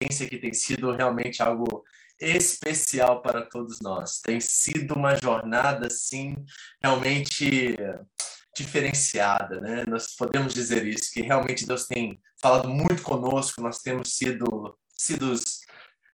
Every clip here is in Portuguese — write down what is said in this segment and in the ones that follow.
experiência que tem sido realmente algo especial para todos nós. Tem sido uma jornada, sim, realmente diferenciada, né? Nós podemos dizer isso, que realmente Deus tem falado muito conosco, nós temos sido, sido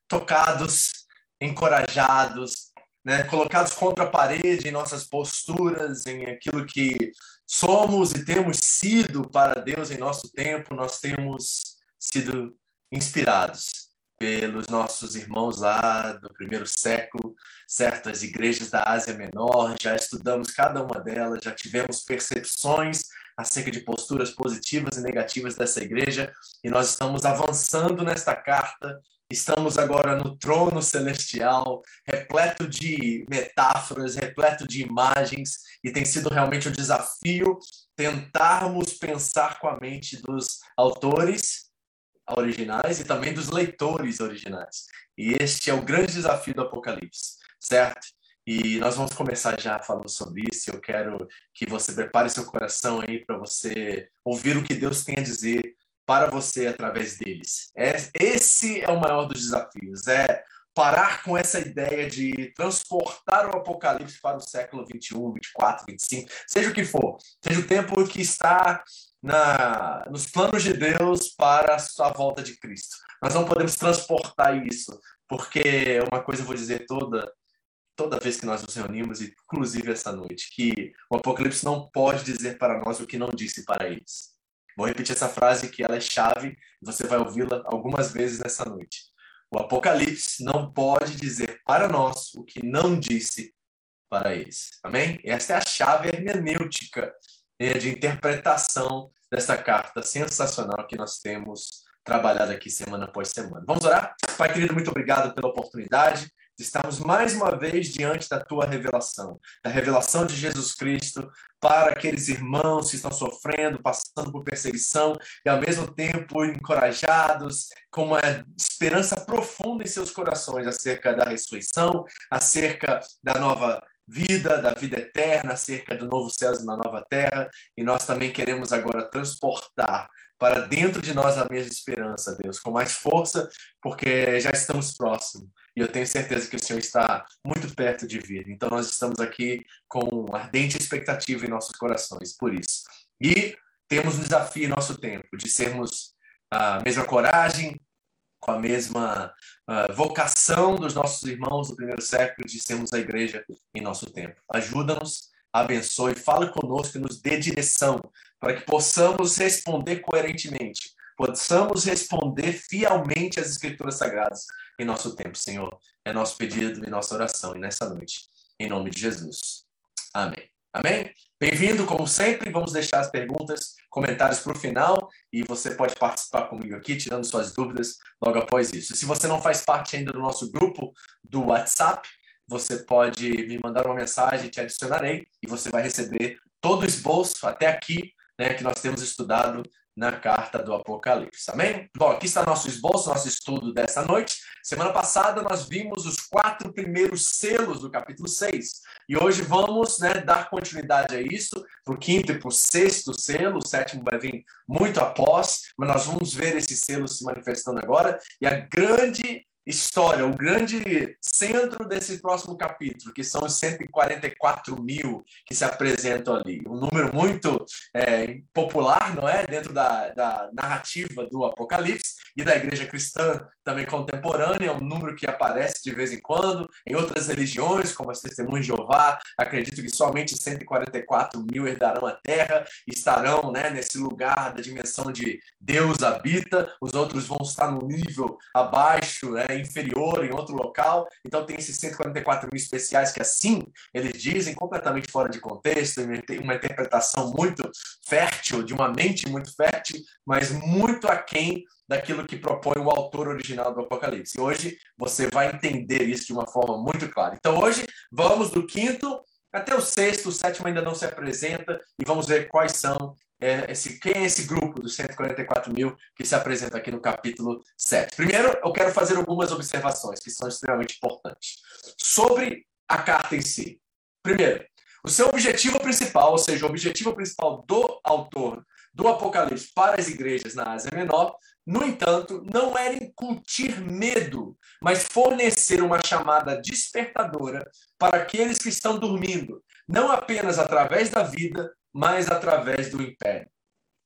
tocados, encorajados, né? colocados contra a parede em nossas posturas, em aquilo que somos e temos sido para Deus em nosso tempo, nós temos sido inspirados pelos nossos irmãos lá do primeiro século, certas igrejas da Ásia Menor, já estudamos cada uma delas, já tivemos percepções acerca de posturas positivas e negativas dessa igreja, e nós estamos avançando nesta carta, estamos agora no trono celestial, repleto de metáforas, repleto de imagens, e tem sido realmente um desafio tentarmos pensar com a mente dos autores originais e também dos leitores originais. E este é o grande desafio do Apocalipse, certo? E nós vamos começar já falando sobre isso. Eu quero que você prepare seu coração aí para você ouvir o que Deus tem a dizer para você através deles. É, esse é o maior dos desafios, é parar com essa ideia de transportar o Apocalipse para o século 21, 24, 25, seja o que for, seja o tempo que está na, nos planos de Deus para a sua volta de Cristo. Nós não podemos transportar isso, porque uma coisa eu vou dizer toda toda vez que nós nos reunimos, inclusive essa noite, que o Apocalipse não pode dizer para nós o que não disse para eles. Vou repetir essa frase que ela é chave, você vai ouvi-la algumas vezes nessa noite. O Apocalipse não pode dizer para nós o que não disse para eles. Amém? Essa é a chave hermenêutica né, de interpretação dessa carta sensacional que nós temos trabalhado aqui semana após semana. Vamos orar? Pai querido, muito obrigado pela oportunidade de estarmos mais uma vez diante da tua revelação, da revelação de Jesus Cristo para aqueles irmãos que estão sofrendo, passando por perseguição e ao mesmo tempo encorajados, com uma esperança profunda em seus corações acerca da ressurreição, acerca da nova vida, da vida eterna, acerca do novo céu e da nova terra, e nós também queremos agora transportar para dentro de nós a mesma esperança, Deus, com mais força, porque já estamos próximos. E eu tenho certeza que o Senhor está muito perto de vir. Então nós estamos aqui com ardente expectativa em nossos corações por isso. E temos um desafio em nosso tempo de sermos a mesma coragem, com a mesma uh, vocação dos nossos irmãos do primeiro século de sermos a igreja em nosso tempo. Ajuda-nos, abençoe, fale conosco e nos dê direção para que possamos responder coerentemente, possamos responder fielmente às escrituras sagradas em nosso tempo, Senhor. É nosso pedido e nossa oração e nessa noite, em nome de Jesus. Amém. Amém? Bem-vindo, como sempre. Vamos deixar as perguntas, comentários para o final e você pode participar comigo aqui, tirando suas dúvidas logo após isso. Se você não faz parte ainda do nosso grupo do WhatsApp, você pode me mandar uma mensagem, te adicionarei e você vai receber todo o esboço até aqui, né, que nós temos estudado na carta do Apocalipse. Amém? Bom, aqui está nosso esboço, nosso estudo dessa noite. Semana passada nós vimos os quatro primeiros selos do capítulo 6. E hoje vamos né, dar continuidade a isso, para o quinto e para o sexto selo. O sétimo vai vir muito após, mas nós vamos ver esses selos se manifestando agora. E a grande história, o grande centro desse próximo capítulo, que são os 144 mil que se apresentam ali. Um número muito é, popular, não é? Dentro da, da narrativa do Apocalipse e da igreja cristã também contemporânea, um número que aparece de vez em quando. Em outras religiões, como as Testemunhas de Jeová, acredito que somente 144 mil herdarão a terra estarão né, nesse lugar da dimensão de Deus habita. Os outros vão estar no nível abaixo, né? Inferior em outro local. Então tem esses 144 mil especiais que assim eles dizem, completamente fora de contexto, uma interpretação muito fértil, de uma mente muito fértil, mas muito aquém daquilo que propõe o autor original do Apocalipse. Hoje você vai entender isso de uma forma muito clara. Então hoje vamos do quinto até o sexto, o sétimo ainda não se apresenta e vamos ver quais são é, esse, quem é esse grupo dos 144 mil que se apresenta aqui no capítulo 7. Primeiro, eu quero fazer algumas observações que são extremamente importantes sobre a carta em si. Primeiro, o seu objetivo principal, ou seja, o objetivo principal do autor do Apocalipse para as igrejas na Ásia Menor, no entanto, não era incutir medo, mas fornecer uma chamada despertadora para aqueles que estão dormindo, não apenas através da vida, mas através do império.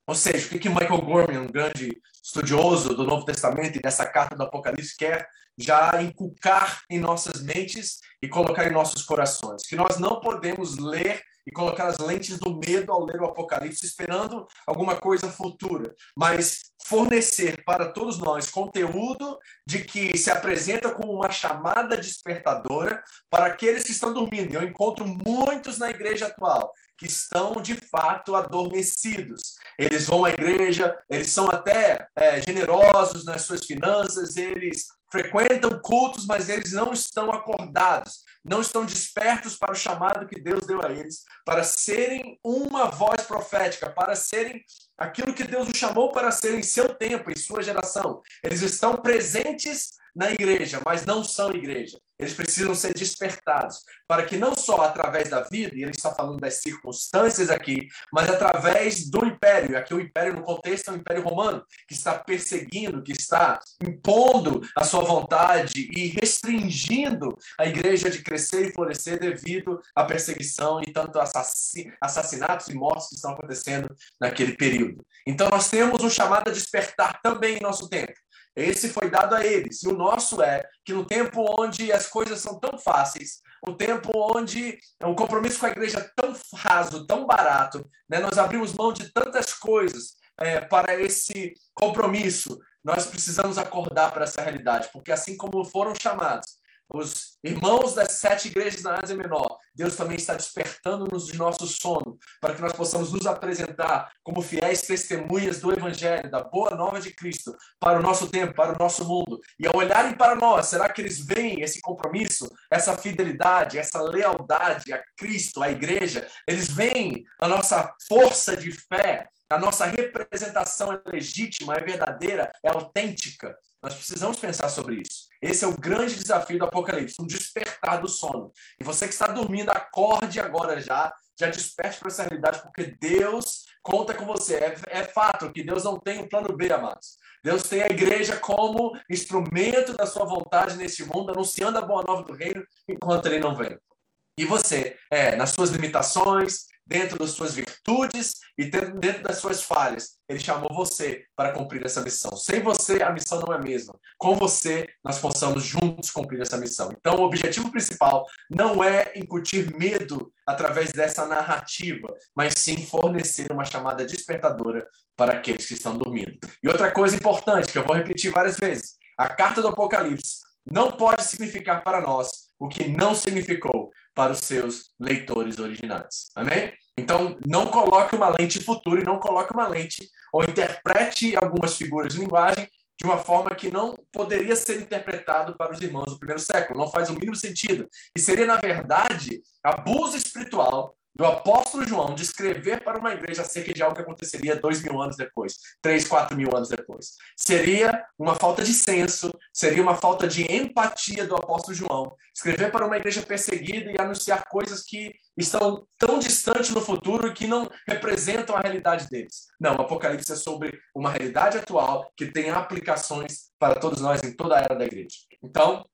Ou seja, o que, Michael Gorman, um grande estudioso do Novo Testamento e dessa carta do Apocalipse, quer já inculcar em nossas mentes e colocar em nossos corações? Que nós não podemos ler e colocar as lentes do medo ao ler o Apocalipse, esperando alguma coisa futura, mas fornecer para todos nós conteúdo de que se apresenta como uma chamada despertadora para aqueles que estão dormindo. Eu encontro muitos na igreja atual que estão de fato adormecidos. Eles vão à igreja, eles são até é, generosos nas suas finanças, eles frequentam cultos, mas eles não estão acordados, não estão despertos para o chamado que Deus deu a eles, para serem uma voz profética, para serem aquilo que Deus os chamou para ser em seu tempo, em sua geração. Eles estão presentes na igreja, mas não são igreja. Eles precisam ser despertados para que não só através da vida, e ele está falando das circunstâncias aqui, mas através do império. Aqui o império no contexto é o império romano, que está perseguindo, que está impondo a sua vontade e restringindo a igreja de crescer e florescer devido à perseguição e tanto assassinatos e mortes que estão acontecendo naquele período. Então nós temos um chamado a despertar também em nosso tempo. Esse foi dado a eles. E o nosso é que no tempo onde as coisas são tão fáceis, um tempo onde o compromisso com a igreja é tão raso, tão barato, né? nós abrimos mão de tantas coisas é, para esse compromisso. Nós precisamos acordar para essa realidade, porque assim como foram chamados os irmãos das sete igrejas na Ásia Menor, Deus também está despertando-nos de nosso sono, para que nós possamos nos apresentar como fiéis testemunhas do Evangelho, da boa nova de Cristo, para o nosso tempo, para o nosso mundo. E ao olharem para nós, será que eles veem esse compromisso, essa fidelidade, essa lealdade a Cristo, à igreja? Eles veem a nossa força de fé, a nossa representação é legítima, é verdadeira, é autêntica. Nós precisamos pensar sobre isso. Esse é o grande desafio do Apocalipse, um despertar do sono. E você que está dormindo, acorde agora já, já desperte para essa realidade, porque Deus conta com você. É, é fato que Deus não tem um plano B, amados. Deus tem a igreja como instrumento da sua vontade nesse mundo, anunciando a boa nova do reino enquanto ele não vem. E você, é, nas suas limitações, dentro das suas virtudes e dentro das suas falhas. Ele chamou você para cumprir essa missão. Sem você, a missão não é a mesma. Com você, nós possamos juntos cumprir essa missão. Então, o objetivo principal não é incutir medo através dessa narrativa, mas sim fornecer uma chamada despertadora para aqueles que estão dormindo. E outra coisa importante, que eu vou repetir várias vezes: a carta do Apocalipse não pode significar para nós o que não significou para os seus leitores originais. Amém? Então, não coloque uma lente futura e não coloque uma lente ou interprete algumas figuras de linguagem de uma forma que não poderia ser interpretado para os irmãos do primeiro século. Não faz o mínimo sentido. E seria, na verdade, abuso espiritual do apóstolo João de escrever para uma igreja acerca de algo que aconteceria dois mil anos depois, três, quatro mil anos depois. Seria uma falta de senso, seria uma falta de empatia do apóstolo João escrever para uma igreja perseguida e anunciar coisas que estão tão distantes no futuro que não representam a realidade deles. Não, o Apocalipse é sobre uma realidade atual que tem aplicações para todos nós em toda a era da igreja. Então,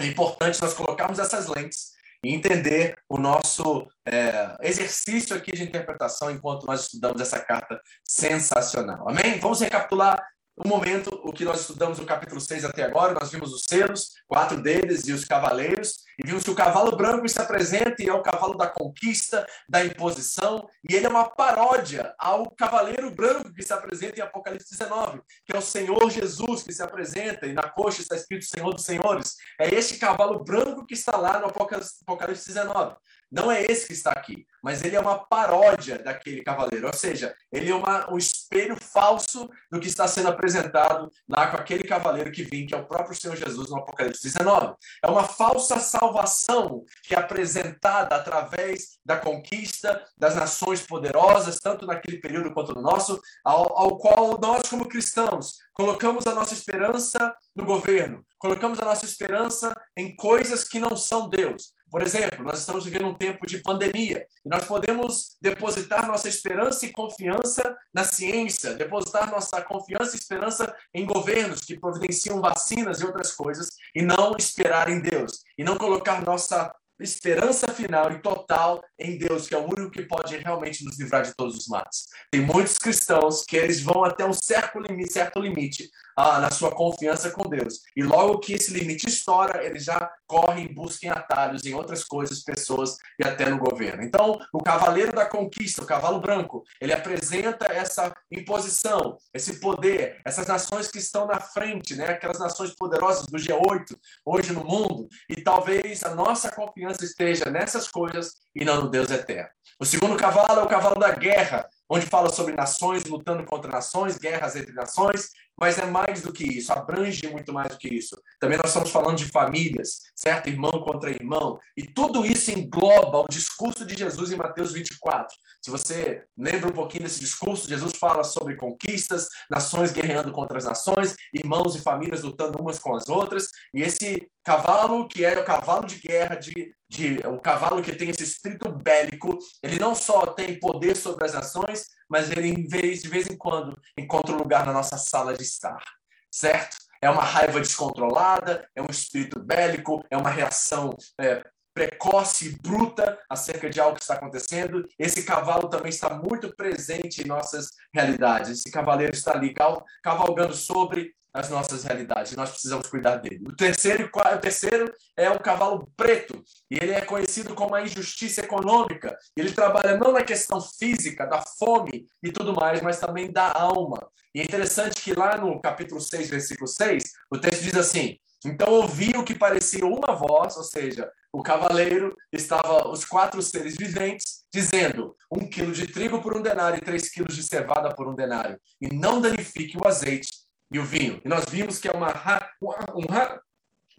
é importante nós colocarmos essas lentes e entender o nosso é, exercício aqui de interpretação enquanto nós estudamos essa carta sensacional. Amém? Vamos recapitular um momento o que nós estudamos no capítulo 6 até agora. Nós vimos os selos, quatro deles e os cavaleiros, e vimos que o cavalo branco se apresenta e é o cavalo da conquista, da imposição, e ele é uma paródia ao cavaleiro branco que se apresenta em Apocalipse 19, que é o Senhor Jesus que se apresenta, e na coxa está escrito Senhor dos Senhores. É este cavalo branco que está lá no Apocalipse 19. Não é esse que está aqui, mas ele é uma paródia daquele cavaleiro, ou seja, ele é uma, um espelho falso do que está sendo apresentado lá com aquele cavaleiro que vem, que é o próprio Senhor Jesus no Apocalipse 19. É uma falsa salvação que é apresentada através da conquista das nações poderosas, tanto naquele período quanto no nosso, ao, ao qual nós, como cristãos, colocamos a nossa esperança no governo, colocamos a nossa esperança em coisas que não são Deus. Por exemplo, nós estamos vivendo um tempo de pandemia e nós podemos depositar nossa esperança e confiança na ciência, depositar nossa confiança e esperança em governos que providenciam vacinas e outras coisas e não esperar em Deus e não colocar nossa esperança final e total em Deus, que é o único que pode realmente nos livrar de todos os males. Tem muitos cristãos que eles vão até um certo limite, certo limite ah, na sua confiança com Deus. E logo que esse limite estoura, eles já correm, buscam atalhos em outras coisas, pessoas e até no governo. Então, o cavaleiro da conquista, o cavalo branco, ele apresenta essa imposição, esse poder, essas nações que estão na frente, né? aquelas nações poderosas do G8 hoje no mundo, e talvez a nossa confiança esteja nessas coisas e não no Deus eterno. O segundo cavalo é o cavalo da guerra, onde fala sobre nações lutando contra nações, guerras entre nações, mas é mais do que isso, abrange muito mais do que isso. Também nós estamos falando de famílias, certo? Irmão contra irmão. E tudo isso engloba o discurso de Jesus em Mateus 24. Se você lembra um pouquinho desse discurso, Jesus fala sobre conquistas, nações guerreando contra as nações, irmãos e famílias lutando umas com as outras. E esse cavalo, que é o cavalo de guerra, de, de, o cavalo que tem esse espírito bélico, ele não só tem poder sobre as nações, mas ele, em vez, de vez em quando, encontra um lugar na nossa sala de estar, certo? É uma raiva descontrolada, é um espírito bélico, é uma reação é, precoce e bruta acerca de algo que está acontecendo. Esse cavalo também está muito presente em nossas realidades. Esse cavaleiro está ali cavalgando sobre as nossas realidades. Nós precisamos cuidar dele. O terceiro, o terceiro é o cavalo preto. E ele é conhecido como a injustiça econômica. Ele trabalha não na questão física, da fome e tudo mais, mas também da alma. E é interessante que lá no capítulo 6, versículo 6, o texto diz assim: Então ouvi o que parecia uma voz, ou seja, o cavaleiro estava, os quatro seres viventes, dizendo: um quilo de trigo por um denário e três quilos de cevada por um denário, e não danifique o azeite e o vinho. E nós vimos que é uma, um,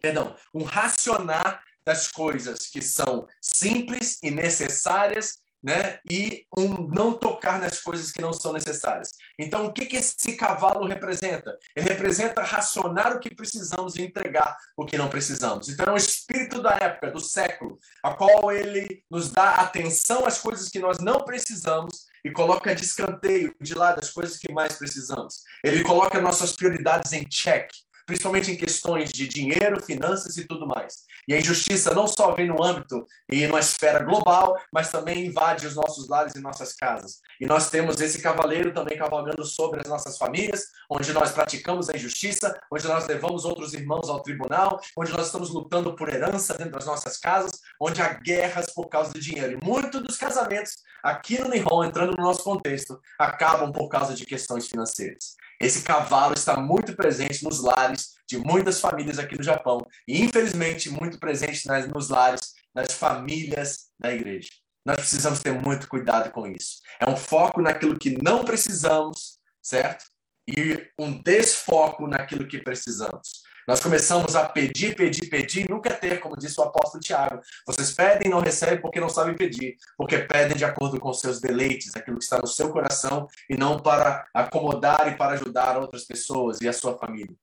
perdão, um racionar das coisas que são simples e necessárias né? E um não tocar nas coisas que não são necessárias. Então, o que, que esse cavalo representa? Ele representa racionar o que precisamos e entregar o que não precisamos. Então, é o espírito da época, do século, a qual ele nos dá atenção às coisas que nós não precisamos e coloca de escanteio de lado as coisas que mais precisamos. Ele coloca nossas prioridades em check, principalmente em questões de dinheiro, finanças e tudo mais. E a injustiça não só vem no âmbito e numa esfera global, mas também invade os nossos lares e nossas casas. E nós temos esse cavaleiro também cavalgando sobre as nossas famílias, onde nós praticamos a injustiça, onde nós levamos outros irmãos ao tribunal, onde nós estamos lutando por herança dentro das nossas casas, onde há guerras por causa do dinheiro. E muitos dos casamentos aqui no Nihon, entrando no nosso contexto, acabam por causa de questões financeiras. Esse cavalo está muito presente nos lares de muitas famílias aqui no Japão e, infelizmente, muito presente nas, nos lares das famílias da igreja. Nós precisamos ter muito cuidado com isso. É um foco naquilo que não precisamos, certo? E um desfoco naquilo que precisamos. Nós começamos a pedir, pedir, pedir, nunca ter, como disse o apóstolo Tiago. Vocês pedem e não recebem porque não sabem pedir, porque pedem de acordo com seus deleites, aquilo que está no seu coração, e não para acomodar e para ajudar outras pessoas e a sua família.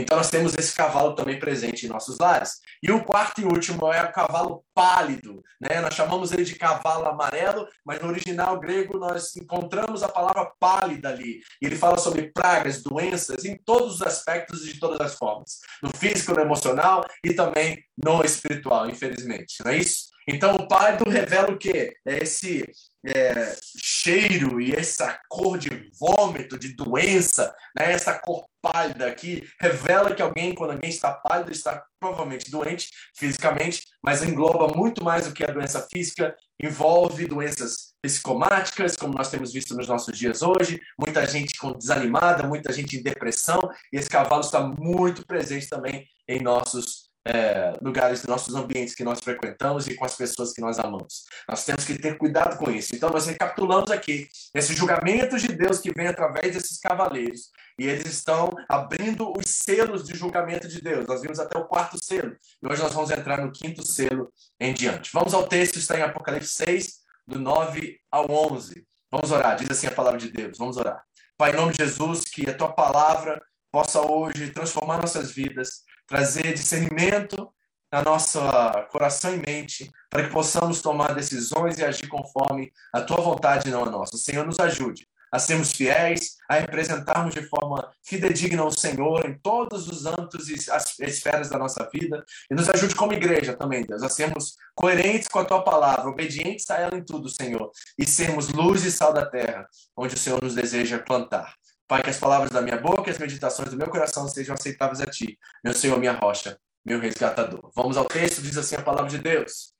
Então nós temos esse cavalo também presente em nossos lares. E o quarto e último é o cavalo pálido, né? Nós chamamos ele de cavalo amarelo, mas no original grego nós encontramos a palavra pálida ali. E ele fala sobre pragas, doenças em todos os aspectos e de todas as formas, no físico, no emocional e também no espiritual, infelizmente. Não é isso? Então o pálido revela o quê? É esse é, cheiro e essa cor de vômito, de doença, né? essa cor pálida aqui, revela que alguém, quando alguém está pálido, está provavelmente doente fisicamente, mas engloba muito mais do que a doença física, envolve doenças psicomáticas, como nós temos visto nos nossos dias hoje, muita gente com desanimada, muita gente em depressão, e esse cavalo está muito presente também em nossos é, lugares, nossos ambientes que nós frequentamos e com as pessoas que nós amamos. Nós temos que ter cuidado com isso. Então, nós recapitulamos aqui esse julgamento de Deus que vem através desses cavaleiros. E eles estão abrindo os selos de julgamento de Deus. Nós vimos até o quarto selo. E hoje nós vamos entrar no quinto selo em diante. Vamos ao texto, está em Apocalipse 6, do 9 ao 11. Vamos orar. Diz assim a palavra de Deus. Vamos orar. Pai, em nome de Jesus, que a tua palavra possa hoje transformar nossas vidas trazer discernimento na nossa coração e mente, para que possamos tomar decisões e agir conforme a tua vontade, não a nossa. Senhor, nos ajude a sermos fiéis, a representarmos de forma fidedigna o Senhor em todos os âmbitos e as esferas da nossa vida. E nos ajude como igreja também, Deus, a sermos coerentes com a tua palavra, obedientes a ela em tudo, Senhor, e sermos luz e sal da terra, onde o Senhor nos deseja plantar. Pai, que as palavras da minha boca e as meditações do meu coração sejam aceitáveis a ti, meu Senhor, minha rocha, meu resgatador. Vamos ao texto, diz assim a palavra de Deus.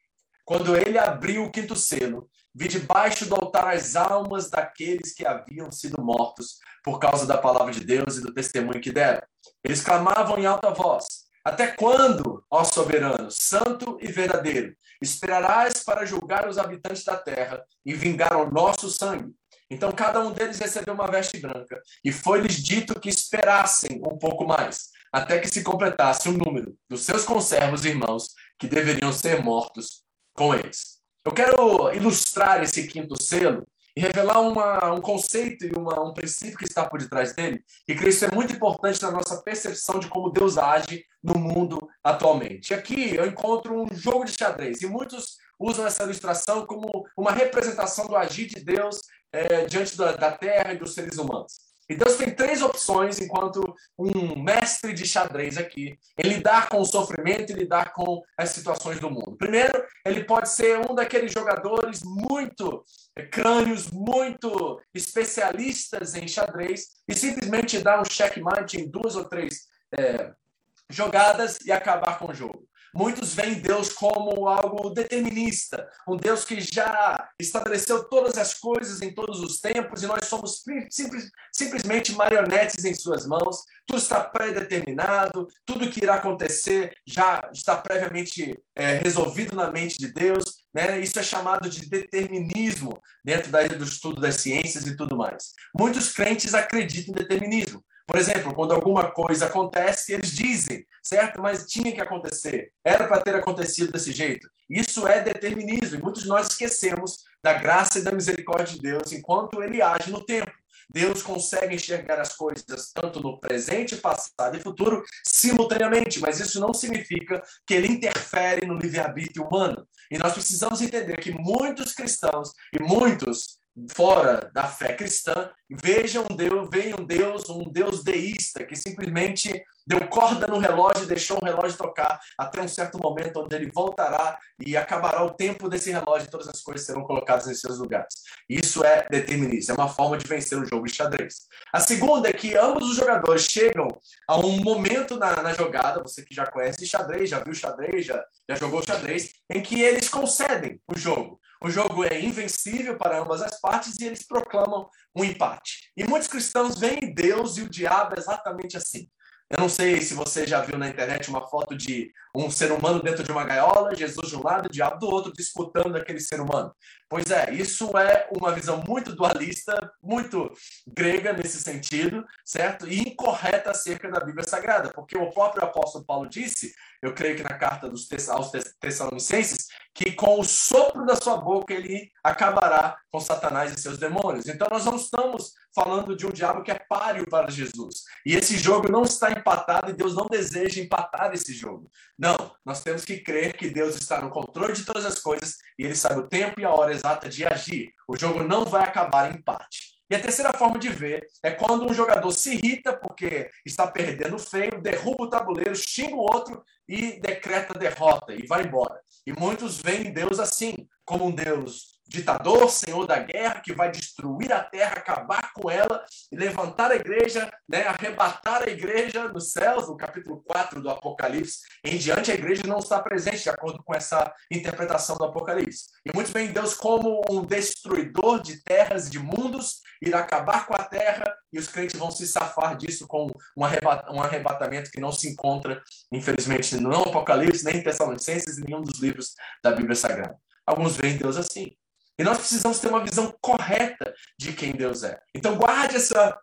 Quando ele abriu o quinto selo, vi debaixo do altar as almas daqueles que haviam sido mortos por causa da palavra de Deus e do testemunho que deram. Eles clamavam em alta voz: Até quando, ó soberano, santo e verdadeiro, esperarás para julgar os habitantes da terra e vingar o nosso sangue? Então cada um deles recebeu uma veste branca, e foi-lhes dito que esperassem um pouco mais, até que se completasse o número dos seus conservos irmãos que deveriam ser mortos com eles. Eu quero ilustrar esse quinto selo e revelar uma, um conceito e uma, um princípio que está por detrás dele, e que isso é muito importante na nossa percepção de como Deus age no mundo atualmente. Aqui eu encontro um jogo de xadrez, e muitos usam essa ilustração como uma representação do agir de Deus é, diante da, da terra e dos seres humanos. E Deus tem três opções enquanto um mestre de xadrez aqui, em lidar com o sofrimento e lidar com as situações do mundo. Primeiro, ele pode ser um daqueles jogadores muito é, crânios, muito especialistas em xadrez e simplesmente dar um checkmate em duas ou três é, jogadas e acabar com o jogo. Muitos veem Deus como algo determinista, um Deus que já estabeleceu todas as coisas em todos os tempos e nós somos simples, simplesmente marionetes em suas mãos. Tudo está pré-determinado, tudo que irá acontecer já está previamente é, resolvido na mente de Deus. Né? Isso é chamado de determinismo dentro da, do estudo das ciências e tudo mais. Muitos crentes acreditam em determinismo. Por exemplo, quando alguma coisa acontece, eles dizem, certo? Mas tinha que acontecer. Era para ter acontecido desse jeito. Isso é determinismo. E muitos de nós esquecemos da graça e da misericórdia de Deus enquanto ele age no tempo. Deus consegue enxergar as coisas tanto no presente, passado e futuro simultaneamente, mas isso não significa que ele interfere no livre-arbítrio humano. E nós precisamos entender que muitos cristãos e muitos fora da fé cristã, vejam Deus, veem um Deus, um Deus deísta que simplesmente deu corda no relógio e deixou o relógio tocar até um certo momento onde ele voltará e acabará o tempo desse relógio e todas as coisas serão colocadas em seus lugares. Isso é determinismo, é uma forma de vencer o jogo de xadrez. A segunda é que ambos os jogadores chegam a um momento na, na jogada, você que já conhece xadrez, já viu xadrez, já, já jogou xadrez, em que eles concedem o jogo. O jogo é invencível para ambas as partes e eles proclamam um empate. E muitos cristãos veem Deus e o diabo exatamente assim. Eu não sei se você já viu na internet uma foto de um ser humano dentro de uma gaiola, Jesus de um lado, o diabo do outro, disputando aquele ser humano. Pois é, isso é uma visão muito dualista, muito grega nesse sentido, certo? E incorreta acerca da Bíblia Sagrada, porque o próprio apóstolo Paulo disse, eu creio que na carta dos aos Tessalonicenses, que com o sopro da sua boca ele acabará com Satanás e seus demônios. Então nós não estamos falando de um diabo que é páreo para Jesus. E esse jogo não está empatado e Deus não deseja empatar esse jogo. Não, nós temos que crer que Deus está no controle de todas as coisas e ele sabe o tempo e a hora exata de agir. O jogo não vai acabar em empate. E a terceira forma de ver é quando um jogador se irrita porque está perdendo feio, derruba o tabuleiro, xinga o outro e decreta derrota e vai embora. E muitos veem Deus assim, como um Deus ditador, senhor da guerra, que vai destruir a terra, acabar com ela e levantar a igreja, né, arrebatar a igreja nos céus, no capítulo 4 do Apocalipse. Em diante, a igreja não está presente, de acordo com essa interpretação do Apocalipse. E muitos veem Deus como um destruidor de terras e de mundos, irá acabar com a terra e os crentes vão se safar disso com um arrebatamento que não se encontra, infelizmente, no Apocalipse, nem em Tessalonicenses, em nenhum dos livros da Bíblia Sagrada. Alguns veem Deus assim. E nós precisamos ter uma visão correta de quem Deus é. Então guarde essa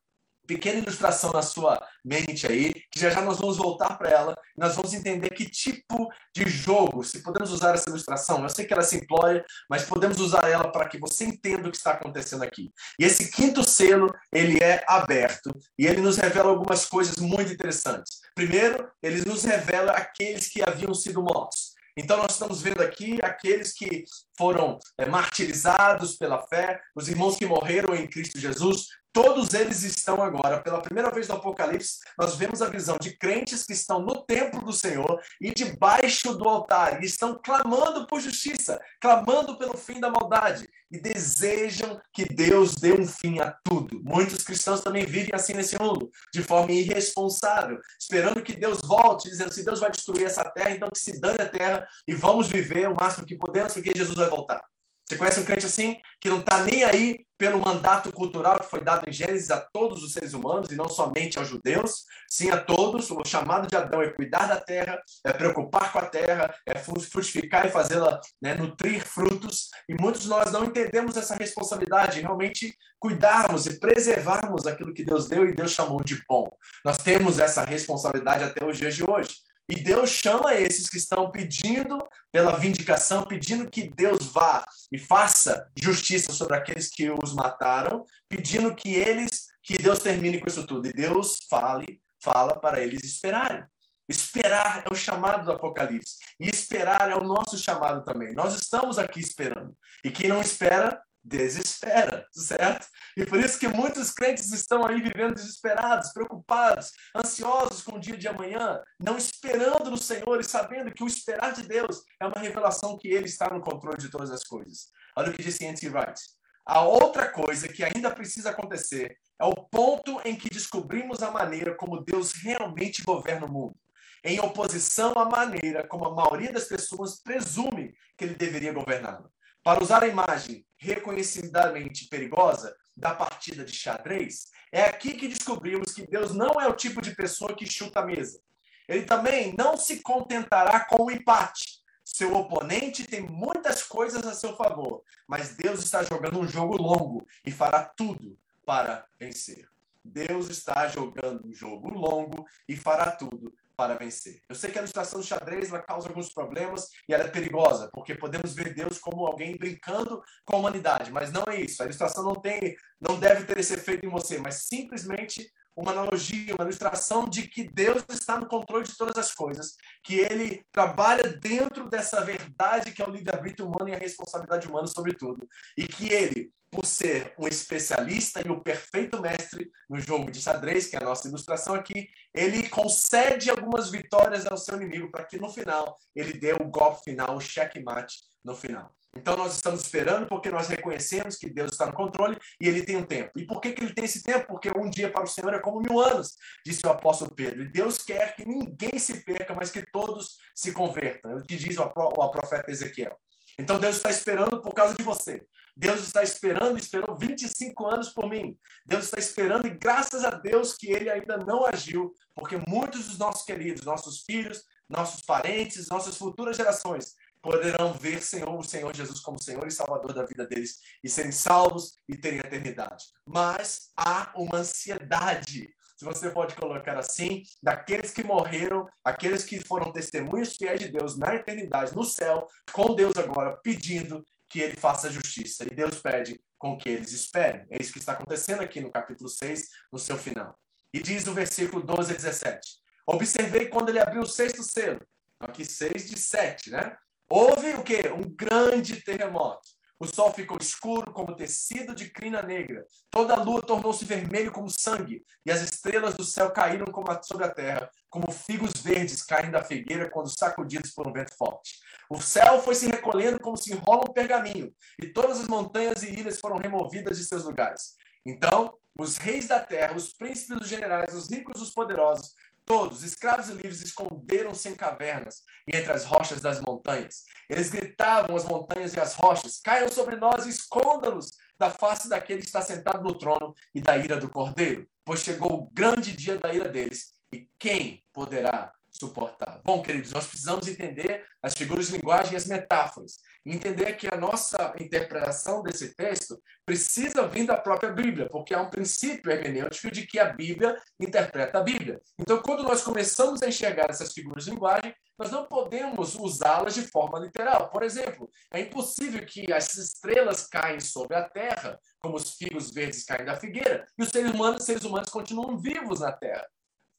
pequena ilustração na sua mente aí, que já já nós vamos voltar para ela, e nós vamos entender que tipo de jogo, se podemos usar essa ilustração, eu sei que ela é simplória, mas podemos usar ela para que você entenda o que está acontecendo aqui. E esse quinto selo, ele é aberto, e ele nos revela algumas coisas muito interessantes. Primeiro, ele nos revela aqueles que haviam sido mortos. Então, nós estamos vendo aqui aqueles que foram é, martirizados pela fé, os irmãos que morreram em Cristo Jesus, Todos eles estão agora, pela primeira vez no Apocalipse, nós vemos a visão de crentes que estão no templo do Senhor e debaixo do altar, e estão clamando por justiça, clamando pelo fim da maldade, e desejam que Deus dê um fim a tudo. Muitos cristãos também vivem assim nesse mundo, de forma irresponsável, esperando que Deus volte, dizendo: se Deus vai destruir essa terra, então que se dane a terra e vamos viver o máximo que podemos, porque Jesus vai voltar. Você conhece um crente assim, que não está nem aí pelo mandato cultural que foi dado em Gênesis a todos os seres humanos, e não somente aos judeus, sim a todos. O chamado de Adão é cuidar da terra, é preocupar com a terra, é frutificar e fazê-la né, nutrir frutos. E muitos de nós não entendemos essa responsabilidade, realmente cuidarmos e preservarmos aquilo que Deus deu e Deus chamou de bom. Nós temos essa responsabilidade até os dias de hoje. E Deus chama esses que estão pedindo pela vindicação, pedindo que Deus vá e faça justiça sobre aqueles que os mataram, pedindo que eles, que Deus termine com isso tudo. E Deus fale, fala para eles esperarem. Esperar é o chamado do Apocalipse. E esperar é o nosso chamado também. Nós estamos aqui esperando. E quem não espera, desespera, certo? E por isso que muitos crentes estão aí vivendo desesperados, preocupados, ansiosos com o dia de amanhã, não esperando no Senhor e sabendo que o esperar de Deus é uma revelação que Ele está no controle de todas as coisas. Olha o que disse N.T. Wright. A outra coisa que ainda precisa acontecer é o ponto em que descobrimos a maneira como Deus realmente governa o mundo, em oposição à maneira como a maioria das pessoas presume que ele deveria governá-lo. Para usar a imagem reconhecidamente perigosa da partida de xadrez, é aqui que descobrimos que Deus não é o tipo de pessoa que chuta a mesa. Ele também não se contentará com o empate. Seu oponente tem muitas coisas a seu favor, mas Deus está jogando um jogo longo e fará tudo para vencer. Deus está jogando um jogo longo e fará tudo para vencer. Eu sei que a ilustração do xadrez ela causa alguns problemas e ela é perigosa, porque podemos ver Deus como alguém brincando com a humanidade, mas não é isso. A ilustração não tem, não deve ter esse efeito em você, mas simplesmente uma analogia, uma ilustração de que Deus está no controle de todas as coisas, que ele trabalha dentro dessa verdade que é o livre-arbítrio humano e a responsabilidade humana sobre tudo, e que ele por ser um especialista e o perfeito mestre no jogo de xadrez, que é a nossa ilustração aqui, ele concede algumas vitórias ao seu inimigo para que no final ele dê o golpe final, o checkmate no final. Então nós estamos esperando porque nós reconhecemos que Deus está no controle e ele tem um tempo. E por que, que ele tem esse tempo? Porque um dia para o Senhor é como mil anos, disse o apóstolo Pedro. E Deus quer que ninguém se perca, mas que todos se convertam. É o que diz o profeta Ezequiel. Então Deus está esperando por causa de você. Deus está esperando, esperou 25 anos por mim. Deus está esperando e graças a Deus que ele ainda não agiu, porque muitos dos nossos queridos, nossos filhos, nossos parentes, nossas futuras gerações poderão ver Senhor, o Senhor Jesus como Senhor e Salvador da vida deles e serem salvos e terem eternidade. Mas há uma ansiedade se você pode colocar assim, daqueles que morreram, aqueles que foram testemunhas fiéis de Deus na eternidade, no céu, com Deus agora, pedindo que ele faça justiça. E Deus pede com que eles esperem. É isso que está acontecendo aqui no capítulo 6, no seu final. E diz o versículo 12 a 17. Observei quando ele abriu o sexto selo. Aqui 6 de 7, né? Houve o quê? Um grande terremoto. O sol ficou escuro como tecido de crina negra. Toda a lua tornou-se vermelho como sangue, e as estrelas do céu caíram sobre a terra, como figos verdes caem da figueira quando sacudidos por um vento forte. O céu foi se recolhendo como se enrola um pergaminho, e todas as montanhas e ilhas foram removidas de seus lugares. Então, os reis da terra, os príncipes, os generais, os ricos, os poderosos, Todos, escravos e livres, esconderam-se em cavernas e entre as rochas das montanhas. Eles gritavam às montanhas e às rochas: caiam sobre nós e esconda-nos da face daquele que está sentado no trono e da ira do cordeiro, pois chegou o grande dia da ira deles. E quem poderá suportar. Bom, queridos, nós precisamos entender as figuras de linguagem e as metáforas. Entender que a nossa interpretação desse texto precisa vir da própria Bíblia, porque há um princípio hermenêutico de que a Bíblia interpreta a Bíblia. Então, quando nós começamos a enxergar essas figuras de linguagem, nós não podemos usá-las de forma literal. Por exemplo, é impossível que as estrelas caem sobre a terra, como os figos verdes caem da figueira, e os seres humanos, seres humanos continuam vivos na terra.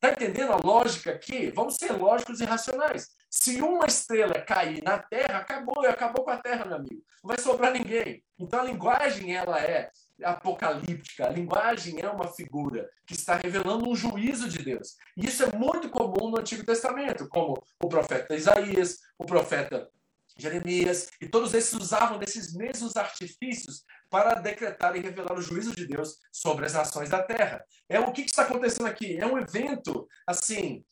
Está entendendo a lógica aqui? Vamos ser lógicos e racionais. Se uma estrela cair na Terra, acabou, acabou com a Terra, meu amigo. Não vai sobrar ninguém. Então a linguagem ela é apocalíptica. A linguagem é uma figura que está revelando um juízo de Deus. E isso é muito comum no Antigo Testamento, como o profeta Isaías, o profeta Jeremias, e todos esses usavam desses mesmos artifícios para decretar e revelar o juízo de Deus sobre as nações da terra. É o que, que está acontecendo aqui? É um evento assim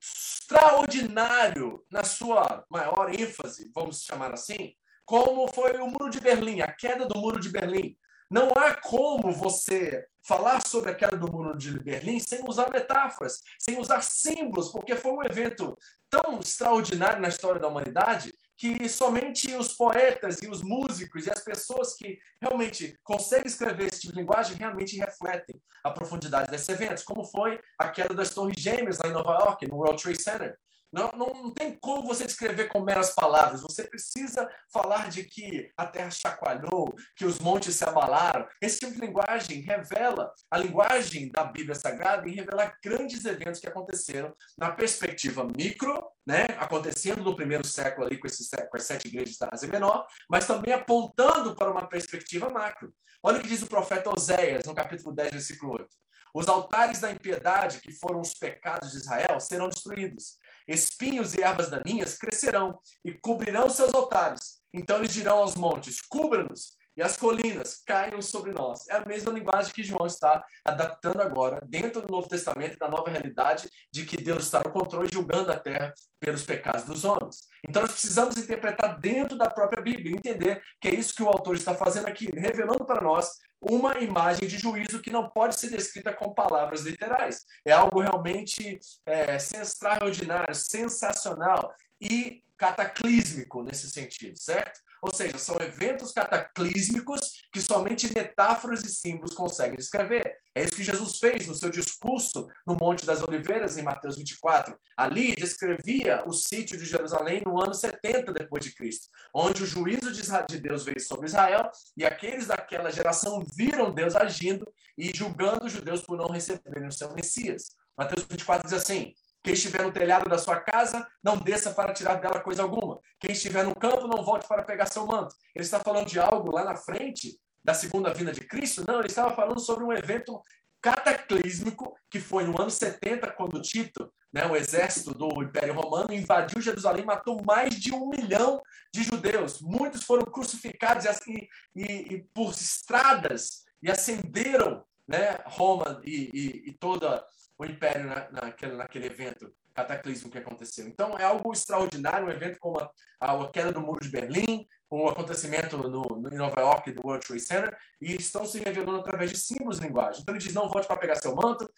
extraordinário na sua maior ênfase, vamos chamar assim, como foi o Muro de Berlim, a queda do Muro de Berlim. Não há como você falar sobre a queda do Muro de Berlim sem usar metáforas, sem usar símbolos, porque foi um evento tão extraordinário na história da humanidade que somente os poetas e os músicos e as pessoas que realmente conseguem escrever esse tipo de linguagem realmente refletem a profundidade desses eventos, como foi a queda das Torres Gêmeas lá em Nova York, no World Trade Center. Não, não, não, tem como você descrever com meras palavras. Você precisa falar de que a terra chacoalhou, que os montes se abalaram. Esse tipo de linguagem revela a linguagem da Bíblia Sagrada e revela grandes eventos que aconteceram na perspectiva micro, né, acontecendo no primeiro século ali com, esses, com as sete igrejas da Ásia Menor, mas também apontando para uma perspectiva macro. Olha o que diz o profeta Oséias, no capítulo 10, versículo 8. Os altares da impiedade, que foram os pecados de Israel, serão destruídos Espinhos e ervas daninhas crescerão e cobrirão seus altares. Então eles dirão aos montes: cubra-nos, e as colinas caiam sobre nós. É a mesma linguagem que João está adaptando agora, dentro do Novo Testamento, da nova realidade de que Deus está no controle, julgando a terra pelos pecados dos homens. Então nós precisamos interpretar dentro da própria Bíblia, entender que é isso que o autor está fazendo aqui, revelando para nós uma imagem de juízo que não pode ser descrita com palavras literais. É algo realmente é, extraordinário, sensacional e cataclísmico nesse sentido, certo? Ou seja, são eventos cataclísmicos que somente metáforas e símbolos conseguem descrever. É isso que Jesus fez no seu discurso no Monte das Oliveiras, em Mateus 24. Ali descrevia o sítio de Jerusalém no ano 70 depois de Cristo, onde o juízo de Deus veio sobre Israel e aqueles daquela geração viram Deus agindo e julgando os judeus por não receberem o seu Messias. Mateus 24 diz assim: quem estiver no telhado da sua casa, não desça para tirar dela coisa alguma. Quem estiver no campo, não volte para pegar seu manto. Ele está falando de algo lá na frente da segunda vinda de Cristo? Não, ele estava falando sobre um evento cataclísmico que foi no ano 70, quando Tito, né, o exército do Império Romano, invadiu Jerusalém matou mais de um milhão de judeus. Muitos foram crucificados e, assim, e, e por estradas e acenderam né, Roma e, e, e toda o império na, naquele, naquele evento cataclismo que aconteceu. Então é algo extraordinário, um evento como a, a queda do muro de Berlim, o acontecimento no, no, em Nova York do World Trade Center, e estão se revelando através de símbolos de linguagem. Então ele diz: não volte para pegar seu manto.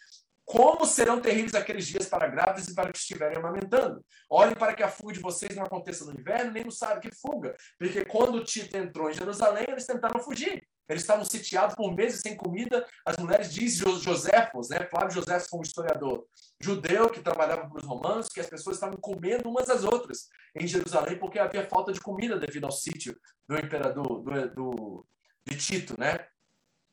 Como serão terríveis aqueles dias para grávidos e para que estiverem amamentando? Olhem para que a fuga de vocês não aconteça no inverno, nem no sábado que fuga. Porque quando Tito entrou em Jerusalém, eles tentaram fugir. Eles estavam sitiados por meses sem comida. As mulheres dizem Joséfos, né? Flávio Joséfos foi um historiador judeu que trabalhava para os romanos, que as pessoas estavam comendo umas às outras em Jerusalém porque havia falta de comida devido ao sítio do imperador do, do, de Tito, né?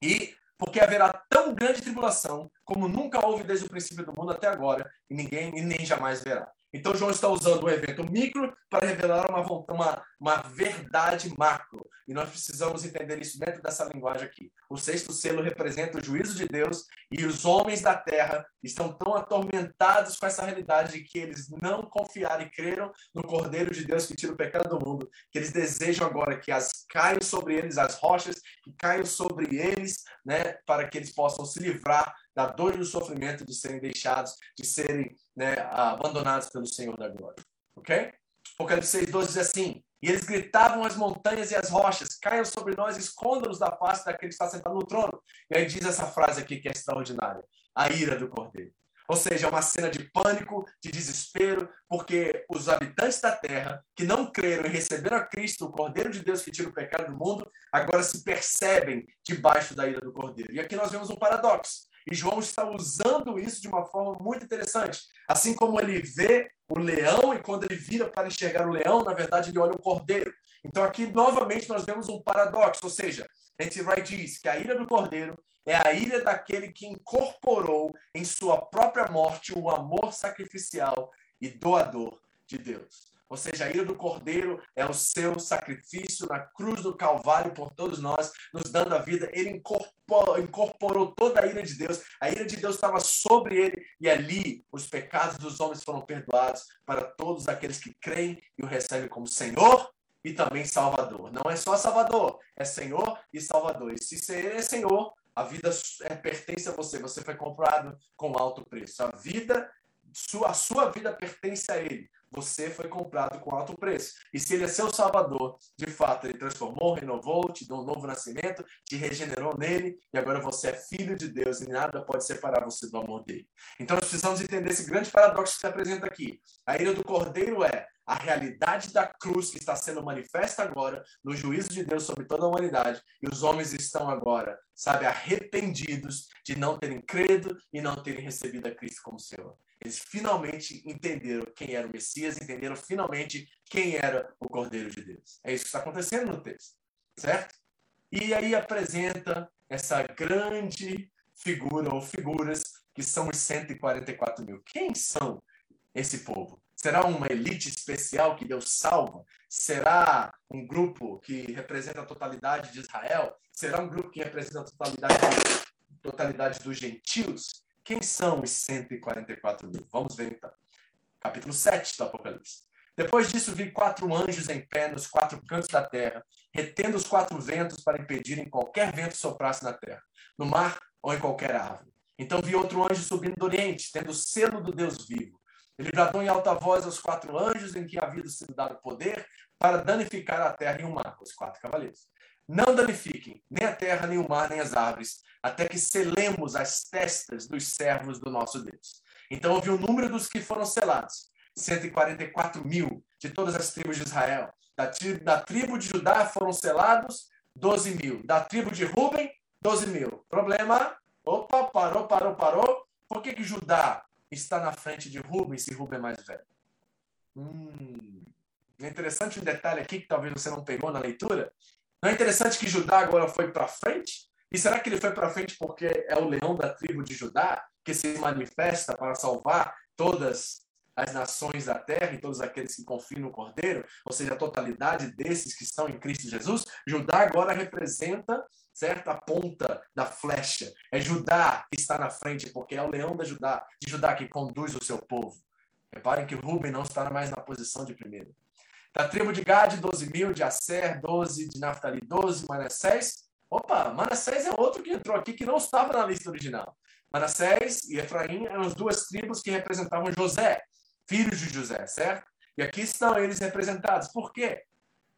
E porque haverá tão grande tribulação como nunca houve desde o princípio do mundo até agora e ninguém e nem jamais verá. Então, João está usando o evento micro para revelar uma, uma, uma verdade macro. E nós precisamos entender isso dentro dessa linguagem aqui. O sexto selo representa o juízo de Deus e os homens da terra estão tão atormentados com essa realidade de que eles não confiaram e creram no Cordeiro de Deus que tira o pecado do mundo, que eles desejam agora que as caiam sobre eles as rochas, que caiam sobre eles, né, para que eles possam se livrar da dor e do sofrimento de serem deixados, de serem né, abandonados pelo Senhor da glória. Ok? Apocalipse 6,12 diz assim: E eles gritavam às montanhas e às rochas: caiam sobre nós, esconda-nos da face daquele que está sentado no trono. E aí diz essa frase aqui que é extraordinária: a ira do cordeiro. Ou seja, é uma cena de pânico, de desespero, porque os habitantes da terra, que não creram e receberam a Cristo, o Cordeiro de Deus que tira o pecado do mundo, agora se percebem debaixo da ira do Cordeiro. E aqui nós vemos um paradoxo. E João está usando isso de uma forma muito interessante. Assim como ele vê o leão e quando ele vira para enxergar o leão, na verdade ele olha o cordeiro. Então aqui novamente nós vemos um paradoxo, ou seja, N.T. Wright diz que a ira do cordeiro é a ira daquele que incorporou em sua própria morte o amor sacrificial e doador de Deus. Ou seja, a ira do Cordeiro é o seu sacrifício na cruz do Calvário por todos nós, nos dando a vida. Ele incorporou, incorporou toda a ira de Deus. A ira de Deus estava sobre ele e ali os pecados dos homens foram perdoados para todos aqueles que creem e o recebem como Senhor e também Salvador. Não é só Salvador, é Senhor e Salvador. E se ele é Senhor, a vida é, pertence a você. Você foi comprado com alto preço. A vida, sua, a sua vida pertence a Ele. Você foi comprado com alto preço. E se ele é seu salvador, de fato, ele transformou, renovou, te deu um novo nascimento, te regenerou nele, e agora você é filho de Deus e nada pode separar você do amor dele. Então nós precisamos entender esse grande paradoxo que se apresenta aqui. A ira do cordeiro é a realidade da cruz que está sendo manifesta agora no juízo de Deus sobre toda a humanidade, e os homens estão agora, sabe, arrependidos de não terem credo e não terem recebido a Cristo como Senhor. Eles finalmente entenderam quem era o Messias, entenderam finalmente quem era o Cordeiro de Deus. É isso que está acontecendo no texto, certo? E aí apresenta essa grande figura ou figuras que são os 144 mil. Quem são esse povo? Será uma elite especial que Deus salva? Será um grupo que representa a totalidade de Israel? Será um grupo que representa a totalidade, totalidade dos gentios? Quem são os 144 mil? Vamos ver então. Capítulo 7 do Apocalipse. Depois disso, vi quatro anjos em pé nos quatro cantos da terra, retendo os quatro ventos para impedirem qualquer vento soprasse na terra, no mar ou em qualquer árvore. Então vi outro anjo subindo do oriente, tendo o selo do Deus vivo. Ele bradou em alta voz aos quatro anjos em que havia sido dado poder para danificar a terra e o mar, os quatro cavaleiros. Não danifiquem nem a terra, nem o mar, nem as árvores, até que selemos as testas dos servos do nosso Deus. Então ouvi o número dos que foram selados: 144 mil de todas as tribos de Israel. Da tribo, da tribo de Judá foram selados 12 mil. Da tribo de Ruben, 12 mil. Problema? Opa, parou, parou, parou. Por que, que Judá está na frente de Ruben se Ruben é mais velho? Hum, é interessante um detalhe aqui que talvez você não pegou na leitura. Não é interessante que Judá agora foi para frente? E será que ele foi para frente porque é o leão da tribo de Judá que se manifesta para salvar todas as nações da terra e todos aqueles que confiam no Cordeiro, ou seja, a totalidade desses que estão em Cristo Jesus? Judá agora representa certo? A ponta da flecha. É Judá que está na frente, porque é o leão da Judá, de Judá que conduz o seu povo. Reparem que Rubem não está mais na posição de primeiro. Da tribo de Gad, 12 mil. De Aser, 12. De Naphtali, 12. Manassés. Opa, Manassés é outro que entrou aqui que não estava na lista original. Manassés e Efraim eram as duas tribos que representavam José, filhos de José, certo? E aqui estão eles representados. Por quê?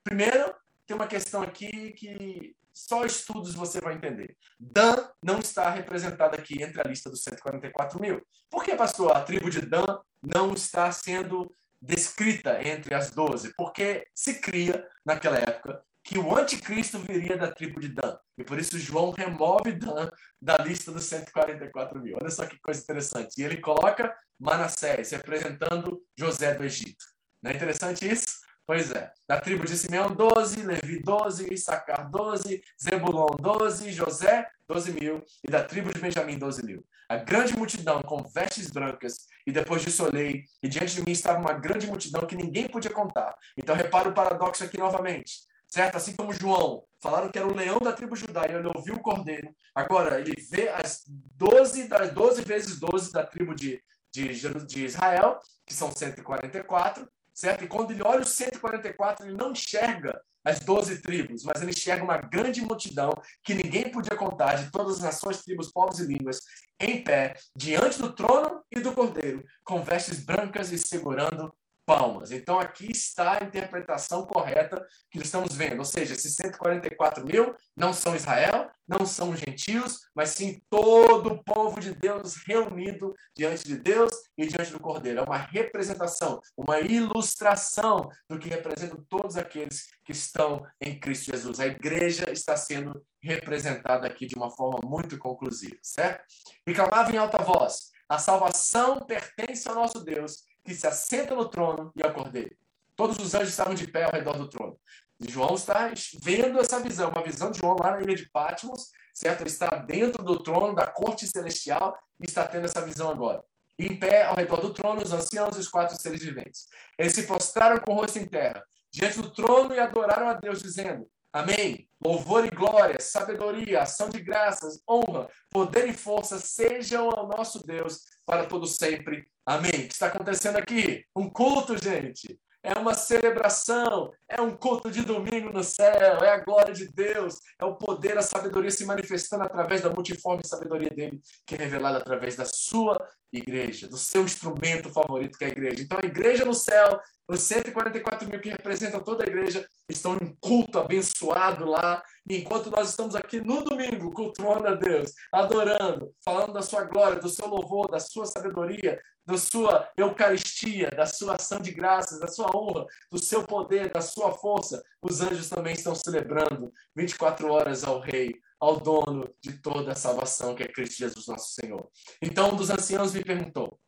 Primeiro, tem uma questão aqui que só estudos você vai entender. Dan não está representada aqui entre a lista dos 144 mil. Por que, pastor, a tribo de Dan não está sendo descrita entre as doze, porque se cria, naquela época, que o anticristo viria da tribo de Dan. E por isso João remove Dan da lista dos 144 mil. Olha só que coisa interessante. E ele coloca Manassés, representando José do Egito. Não é interessante isso? Pois é. Da tribo de Simeão, 12, Levi, 12, Issacar, 12, Zebulon, 12, José, 12 mil. E da tribo de Benjamim, 12 mil. A grande multidão com vestes brancas. E depois disso olhei, e diante de mim estava uma grande multidão que ninguém podia contar. Então repara o paradoxo aqui novamente. Certo? Assim como João, falaram que era o leão da tribo judaica, ele ouviu o cordeiro. Agora, ele vê as 12, das 12 vezes 12 da tribo de, de, de Israel, que são 144, certo? E quando ele olha os 144, ele não enxerga as 12 tribos, mas ele enxerga uma grande multidão que ninguém podia contar, de todas as nações, tribos, povos e línguas, em pé, diante do trono e do cordeiro, com vestes brancas e segurando palmas. Então, aqui está a interpretação correta que estamos vendo. Ou seja, esses 144 mil não são Israel, não são gentios, mas sim todo o povo de Deus reunido diante de Deus e diante do Cordeiro. É uma representação, uma ilustração do que representam todos aqueles que estão em Cristo Jesus. A igreja está sendo representada aqui de uma forma muito conclusiva, certo? E clamava em alta voz: a salvação pertence ao nosso Deus que se assenta no trono e ao cordeiro. Todos os anjos estavam de pé ao redor do trono. E João está vendo essa visão, uma visão de João lá na ilha de Patmos, certo? Ele está dentro do trono da corte celestial e está tendo essa visão agora. Em pé ao redor do trono, os anciãos e os quatro seres viventes. Eles se prostraram com o rosto em terra, diante do trono e adoraram a Deus, dizendo: Amém. Louvor e glória, sabedoria, ação de graças, honra, poder e força sejam ao nosso Deus para todo sempre. Amém. O que está acontecendo aqui? Um culto, gente. É uma celebração, é um culto de domingo no céu, é a glória de Deus, é o poder, a sabedoria se manifestando através da multiforme sabedoria dele, que é revelada através da sua igreja, do seu instrumento favorito, que é a igreja. Então, a igreja no céu, os 144 mil que representam toda a igreja, estão em culto abençoado lá, enquanto nós estamos aqui no domingo, cultuando a Deus, adorando, falando da sua glória, do seu louvor, da sua sabedoria, da sua Eucaristia, da sua ação de graças, da sua honra, do seu poder, da sua força, os anjos também estão celebrando 24 horas ao Rei, ao dono de toda a salvação, que é Cristo Jesus, nosso Senhor. Então, um dos anciãos me perguntou: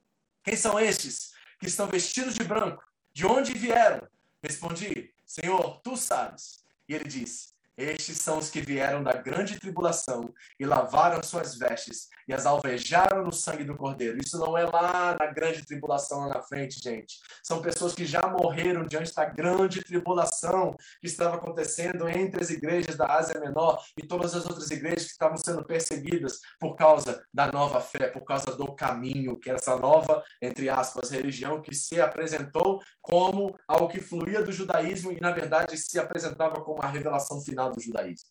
Quem são estes que estão vestidos de branco? De onde vieram? Respondi: Senhor, tu sabes. E ele disse: estes são os que vieram da grande tribulação e lavaram suas vestes e as alvejaram no sangue do Cordeiro. Isso não é lá na grande tribulação lá na frente, gente. São pessoas que já morreram diante da grande tribulação que estava acontecendo entre as igrejas da Ásia Menor e todas as outras igrejas que estavam sendo perseguidas por causa da nova fé, por causa do caminho, que é essa nova, entre aspas, religião que se apresentou como algo que fluía do judaísmo e, na verdade, se apresentava como a revelação final do judaísmo.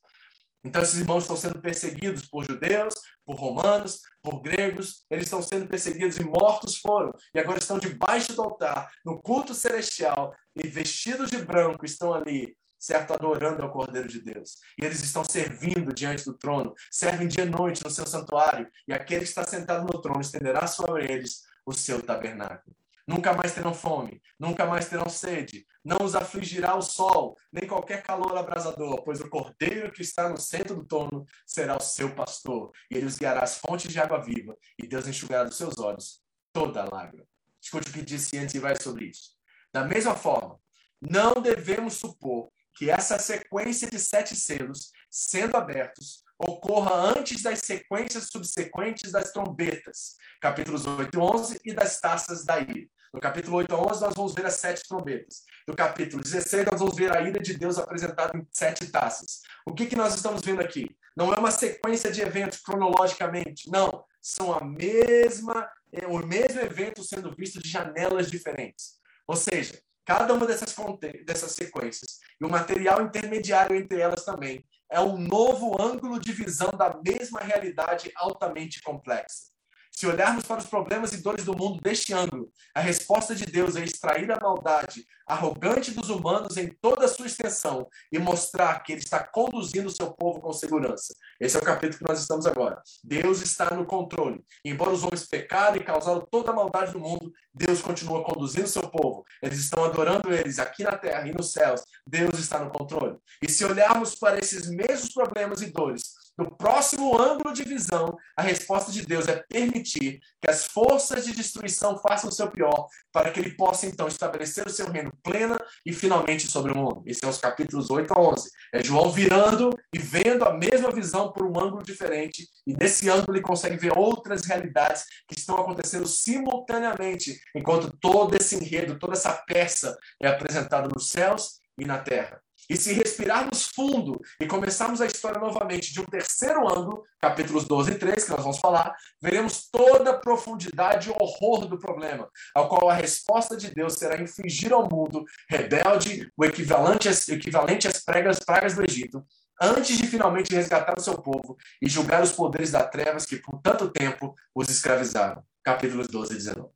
Então, esses irmãos estão sendo perseguidos por judeus, por romanos, por gregos, eles estão sendo perseguidos e mortos foram, e agora estão debaixo do altar, no culto celestial, e vestidos de branco, estão ali, certo, adorando ao Cordeiro de Deus. E eles estão servindo diante do trono, servem dia e noite no seu santuário, e aquele que está sentado no trono estenderá sobre eles o seu tabernáculo. Nunca mais terão fome, nunca mais terão sede, não os afligirá o sol, nem qualquer calor abrasador, pois o cordeiro que está no centro do trono será o seu pastor, e ele os guiará às fontes de água viva, e Deus enxugará dos seus olhos toda a lágrima. Escute o que disse antes e vai sobre isso. Da mesma forma, não devemos supor que essa sequência de sete selos, sendo abertos, ocorra antes das sequências subsequentes das trombetas, capítulos 8 e 11, e das taças da ira. No capítulo 8 a 11, nós vamos ver as sete trombetas. No capítulo 16, nós vamos ver a ira de Deus apresentada em sete taças. O que, que nós estamos vendo aqui? Não é uma sequência de eventos cronologicamente, não. São a mesma, é, o mesmo evento sendo visto de janelas diferentes. Ou seja, cada uma dessas, dessas sequências e o material intermediário entre elas também é um novo ângulo de visão da mesma realidade altamente complexa. Se olharmos para os problemas e dores do mundo deste ângulo, a resposta de Deus é extrair a maldade arrogante dos humanos em toda a sua extensão e mostrar que ele está conduzindo o seu povo com segurança. Esse é o capítulo que nós estamos agora. Deus está no controle. Embora os homens pecaram e causaram toda a maldade do mundo, Deus continua conduzindo o seu povo. Eles estão adorando eles aqui na terra e nos céus. Deus está no controle. E se olharmos para esses mesmos problemas e dores, no próximo ângulo de visão, a resposta de Deus é permitir que as forças de destruição façam o seu pior, para que ele possa então estabelecer o seu reino plena e finalmente sobre o mundo. Esses são os capítulos 8 a 11. É João virando e vendo a mesma visão por um ângulo diferente, e nesse ângulo ele consegue ver outras realidades que estão acontecendo simultaneamente, enquanto todo esse enredo, toda essa peça é apresentada nos céus e na terra. E se respirarmos fundo e começarmos a história novamente de um terceiro ângulo, capítulos 12 e 13, que nós vamos falar, veremos toda a profundidade e horror do problema, ao qual a resposta de Deus será infligir ao mundo rebelde o equivalente às, equivalente às pragas, pragas do Egito, antes de finalmente resgatar o seu povo e julgar os poderes das trevas que por tanto tempo os escravizaram. Capítulos 12 e 19.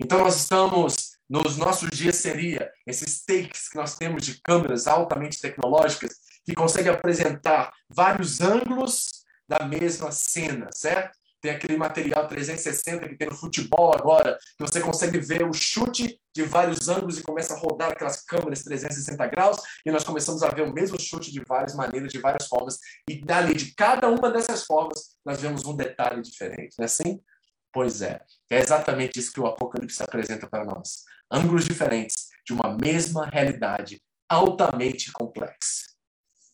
Então nós estamos nos nossos dias seria esses takes que nós temos de câmeras altamente tecnológicas que conseguem apresentar vários ângulos da mesma cena, certo? Tem aquele material 360 que tem no futebol agora, que você consegue ver o chute de vários ângulos e começa a rodar aquelas câmeras 360 graus, e nós começamos a ver o mesmo chute de várias maneiras, de várias formas, e dali de cada uma dessas formas nós vemos um detalhe diferente, não é assim? Pois é, é exatamente isso que o Apocalipse apresenta para nós. Ângulos diferentes de uma mesma realidade altamente complexa.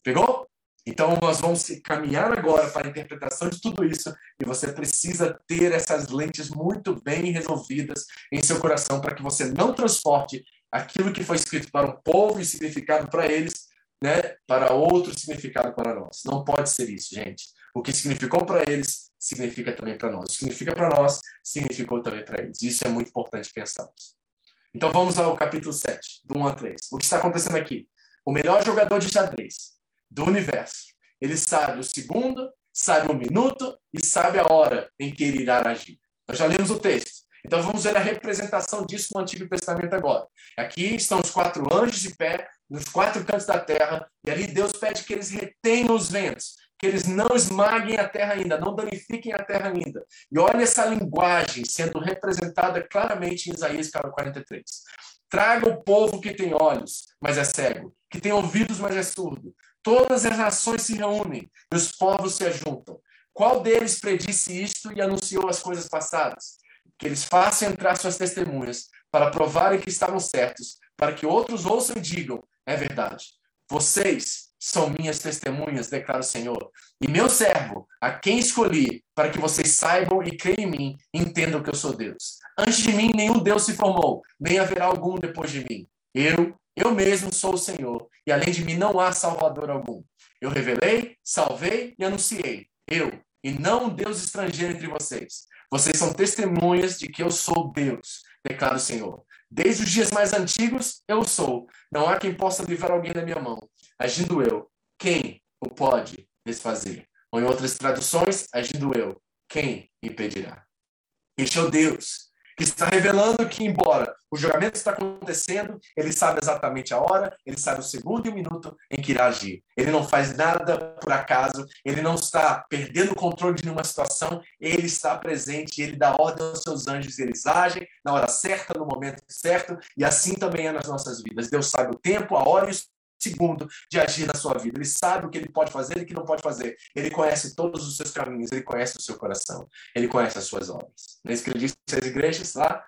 Pegou? Então, nós vamos caminhar agora para a interpretação de tudo isso e você precisa ter essas lentes muito bem resolvidas em seu coração para que você não transporte aquilo que foi escrito para um povo e significado para eles, né, para outro significado para nós. Não pode ser isso, gente. O que significou para eles significa também para nós. O que significa para nós significou também para eles. Isso é muito importante pensarmos. Então vamos ao capítulo 7, do 1 a 3. O que está acontecendo aqui? O melhor jogador de xadrez do universo. Ele sabe o segundo, sabe o minuto e sabe a hora em que ele irá agir. Nós já lemos o texto. Então vamos ver a representação disso no Antigo Testamento agora. Aqui estão os quatro anjos de pé nos quatro cantos da terra, e ali Deus pede que eles retenham os ventos, que eles não esmaguem a terra ainda, não danifiquem a terra ainda. E olha essa linguagem sendo representada claramente em Isaías 43. Traga o povo que tem olhos, mas é cego, que tem ouvidos, mas é surdo, Todas as nações se reúnem e os povos se ajuntam. Qual deles predisse isto e anunciou as coisas passadas? Que eles façam entrar suas testemunhas para provarem que estavam certos, para que outros ouçam e digam: é verdade. Vocês são minhas testemunhas, declara o Senhor. E meu servo, a quem escolhi, para que vocês saibam e creiam em mim, entendam que eu sou Deus. Antes de mim, nenhum Deus se formou, nem haverá algum depois de mim. Eu eu mesmo sou o Senhor, e além de mim não há salvador algum. Eu revelei, salvei e anunciei. Eu, e não um Deus estrangeiro entre vocês. Vocês são testemunhas de que eu sou Deus, declara o Senhor. Desde os dias mais antigos, eu sou. Não há quem possa livrar alguém da minha mão. Agindo eu, quem o pode desfazer? Ou em outras traduções, agindo eu, quem impedirá? Este é o Deus que está revelando que, embora o julgamento está acontecendo, ele sabe exatamente a hora, ele sabe o segundo e o minuto em que irá agir. Ele não faz nada por acaso, ele não está perdendo o controle de nenhuma situação, ele está presente, ele dá ordem aos seus anjos eles agem na hora certa, no momento certo, e assim também é nas nossas vidas. Deus sabe o tempo, a hora e o segundo de agir na sua vida. Ele sabe o que ele pode fazer e o que não pode fazer. Ele conhece todos os seus caminhos, ele conhece o seu coração, ele conhece as suas obras. Não é isso que ele disse às igrejas lá?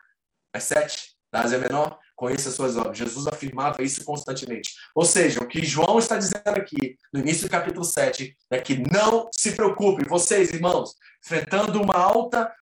As sete, da Ásia Menor, conheça as suas obras. Jesus afirmava isso constantemente. Ou seja, o que João está dizendo aqui, no início do capítulo 7, é que não se preocupe, vocês, irmãos, enfrentando uma alta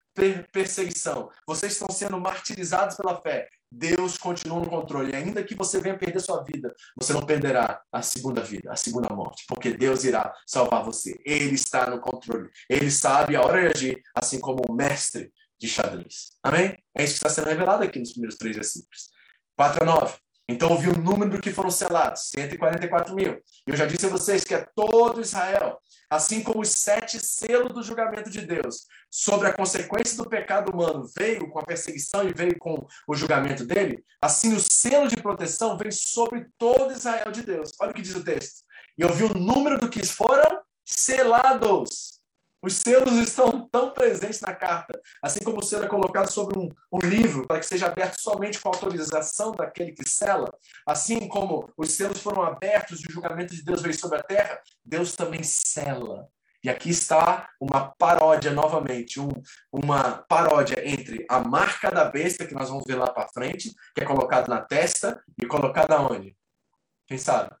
perseguição, vocês estão sendo martirizados pela fé. Deus continua no controle. E ainda que você venha perder sua vida, você não perderá a segunda vida, a segunda morte, porque Deus irá salvar você. Ele está no controle. Ele sabe a hora de agir, assim como o mestre de xadrez. Amém? É isso que está sendo revelado aqui nos primeiros três versículos. 4 a 9. Então ouvi o número que foram selados, 144 mil. E eu já disse a vocês que é todo Israel, assim como os sete selos do julgamento de Deus sobre a consequência do pecado humano veio com a perseguição e veio com o julgamento dele, assim o selo de proteção vem sobre todo Israel de Deus. Olha o que diz o texto. E vi o número do que foram selados. Os selos estão tão presentes na carta, assim como o selo é colocado sobre um, um, livro para que seja aberto somente com autorização daquele que sela, assim como os selos foram abertos e o julgamento de Deus veio sobre a terra, Deus também sela. E aqui está uma paródia novamente, um, uma paródia entre a marca da besta, que nós vamos ver lá para frente, que é colocada na testa, e colocada onde? Quem sabe?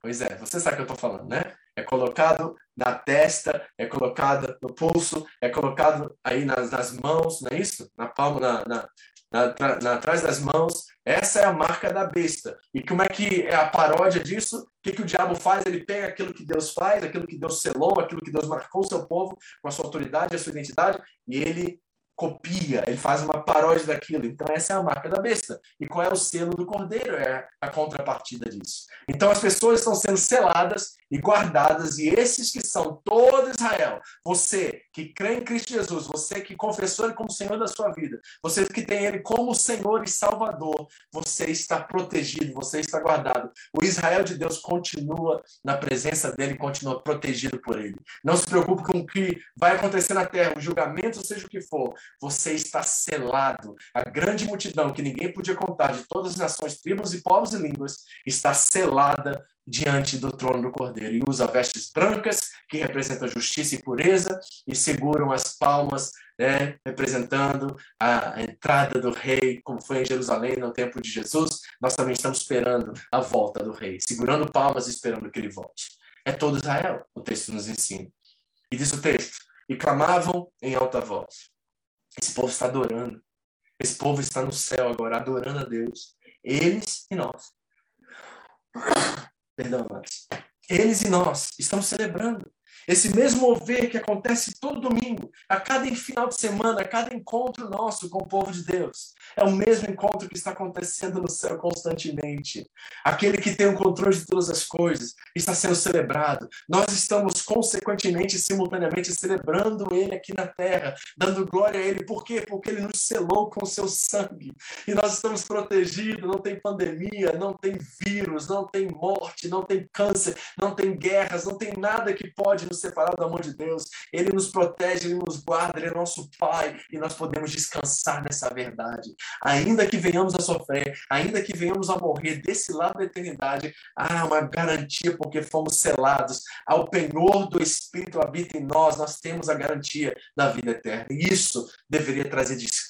Pois é, você sabe o que eu estou falando, né? É colocado na testa, é colocado no pulso, é colocado aí nas, nas mãos, não é isso? Na palma, na, na, na, na, atrás das mãos. Essa é a marca da besta. E como é que é a paródia disso? O que, que o diabo faz? Ele pega aquilo que Deus faz, aquilo que Deus selou, aquilo que Deus marcou o seu povo com a sua autoridade, a sua identidade, e ele copia, ele faz uma paródia daquilo. Então, essa é a marca da besta. E qual é o selo do cordeiro? É a contrapartida disso. Então, as pessoas estão sendo seladas e guardadas, e esses que são todo Israel, você que crê em Cristo Jesus, você que confessou Ele como Senhor da sua vida, você que tem Ele como Senhor e Salvador, você está protegido, você está guardado. O Israel de Deus continua na presença dele, continua protegido por Ele. Não se preocupe com o que vai acontecer na terra, o julgamento, seja o que for, você está selado. A grande multidão que ninguém podia contar, de todas as nações, tribos e povos e línguas, está selada diante do trono do Cordeiro e usa vestes brancas que representam justiça e pureza e seguram as palmas né, representando a entrada do rei, como foi em Jerusalém no tempo de Jesus. Nós também estamos esperando a volta do rei, segurando palmas e esperando que ele volte. É todo Israel, o texto nos ensina. E diz o texto: e clamavam em alta voz. Esse povo está adorando. Esse povo está no céu agora, adorando a Deus. Eles e nós. Perdão. Eles e nós estamos celebrando. Esse mesmo mover que acontece todo domingo, a cada final de semana, a cada encontro nosso com o povo de Deus, é o mesmo encontro que está acontecendo no céu constantemente. Aquele que tem o controle de todas as coisas está sendo celebrado. Nós estamos consequentemente e simultaneamente celebrando ele aqui na terra, dando glória a ele. Por quê? Porque ele nos selou com o seu sangue. E nós estamos protegidos, não tem pandemia, não tem vírus, não tem morte, não tem câncer, não tem guerras, não tem nada que pode nos separado do amor de Deus. Ele nos protege, ele nos guarda, ele é nosso Pai e nós podemos descansar nessa verdade. Ainda que venhamos a sofrer, ainda que venhamos a morrer desse lado da eternidade, há uma garantia porque fomos selados. Ao penhor do Espírito habita em nós, nós temos a garantia da vida eterna. Isso deveria trazer descanso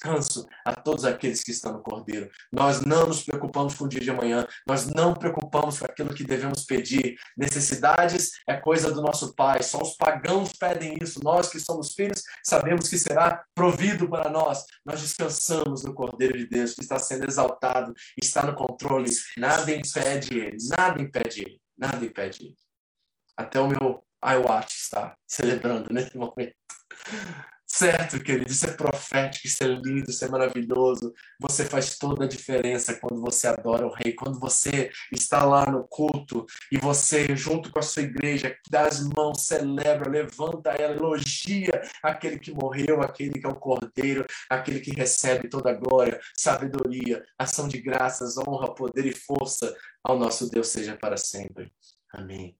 a todos aqueles que estão no Cordeiro. Nós não nos preocupamos com o dia de amanhã, nós não preocupamos com aquilo que devemos pedir. Necessidades é coisa do nosso Pai, só os pagãos pedem isso. Nós que somos filhos sabemos que será provido para nós. Nós descansamos no Cordeiro de Deus que está sendo exaltado, está no controle. Nada impede ele, nada impede ele, nada impede ele. Até o meu iWatch está celebrando nesse momento. Certo, querido, isso é profético, isso é lindo, isso é maravilhoso. Você faz toda a diferença quando você adora o Rei, quando você está lá no culto e você, junto com a sua igreja, dá as mãos, celebra, levanta ela, elogia aquele que morreu, aquele que é o Cordeiro, aquele que recebe toda a glória, sabedoria, ação de graças, honra, poder e força ao nosso Deus seja para sempre. Amém.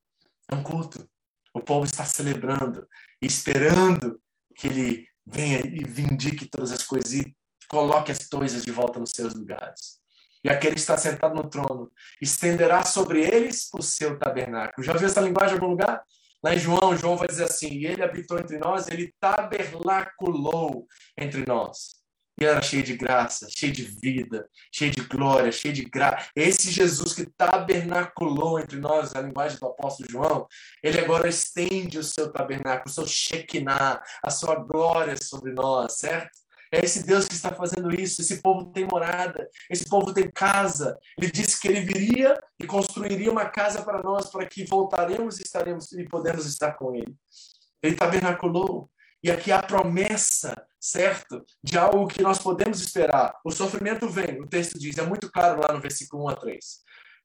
É um culto. O povo está celebrando, esperando que ele venha e vindique todas as coisas e coloque as coisas de volta nos seus lugares. E aquele que está sentado no trono estenderá sobre eles o seu tabernáculo. Já viu essa linguagem em algum lugar? Lá em João, João vai dizer assim: e ele habitou entre nós, ele tabernaculou entre nós. E era cheio de graça, cheio de vida, cheio de glória, cheio de graça. Esse Jesus que tabernaculou entre nós, a linguagem do apóstolo João, ele agora estende o seu tabernáculo, o seu Shekinah, a sua glória sobre nós, certo? É esse Deus que está fazendo isso. Esse povo tem morada, esse povo tem casa. Ele disse que ele viria e construiria uma casa para nós, para que voltaremos e estaremos e podemos estar com ele. Ele tabernaculou. E aqui a promessa, certo? De algo que nós podemos esperar. O sofrimento vem, o texto diz, é muito claro lá no versículo 1 a 3,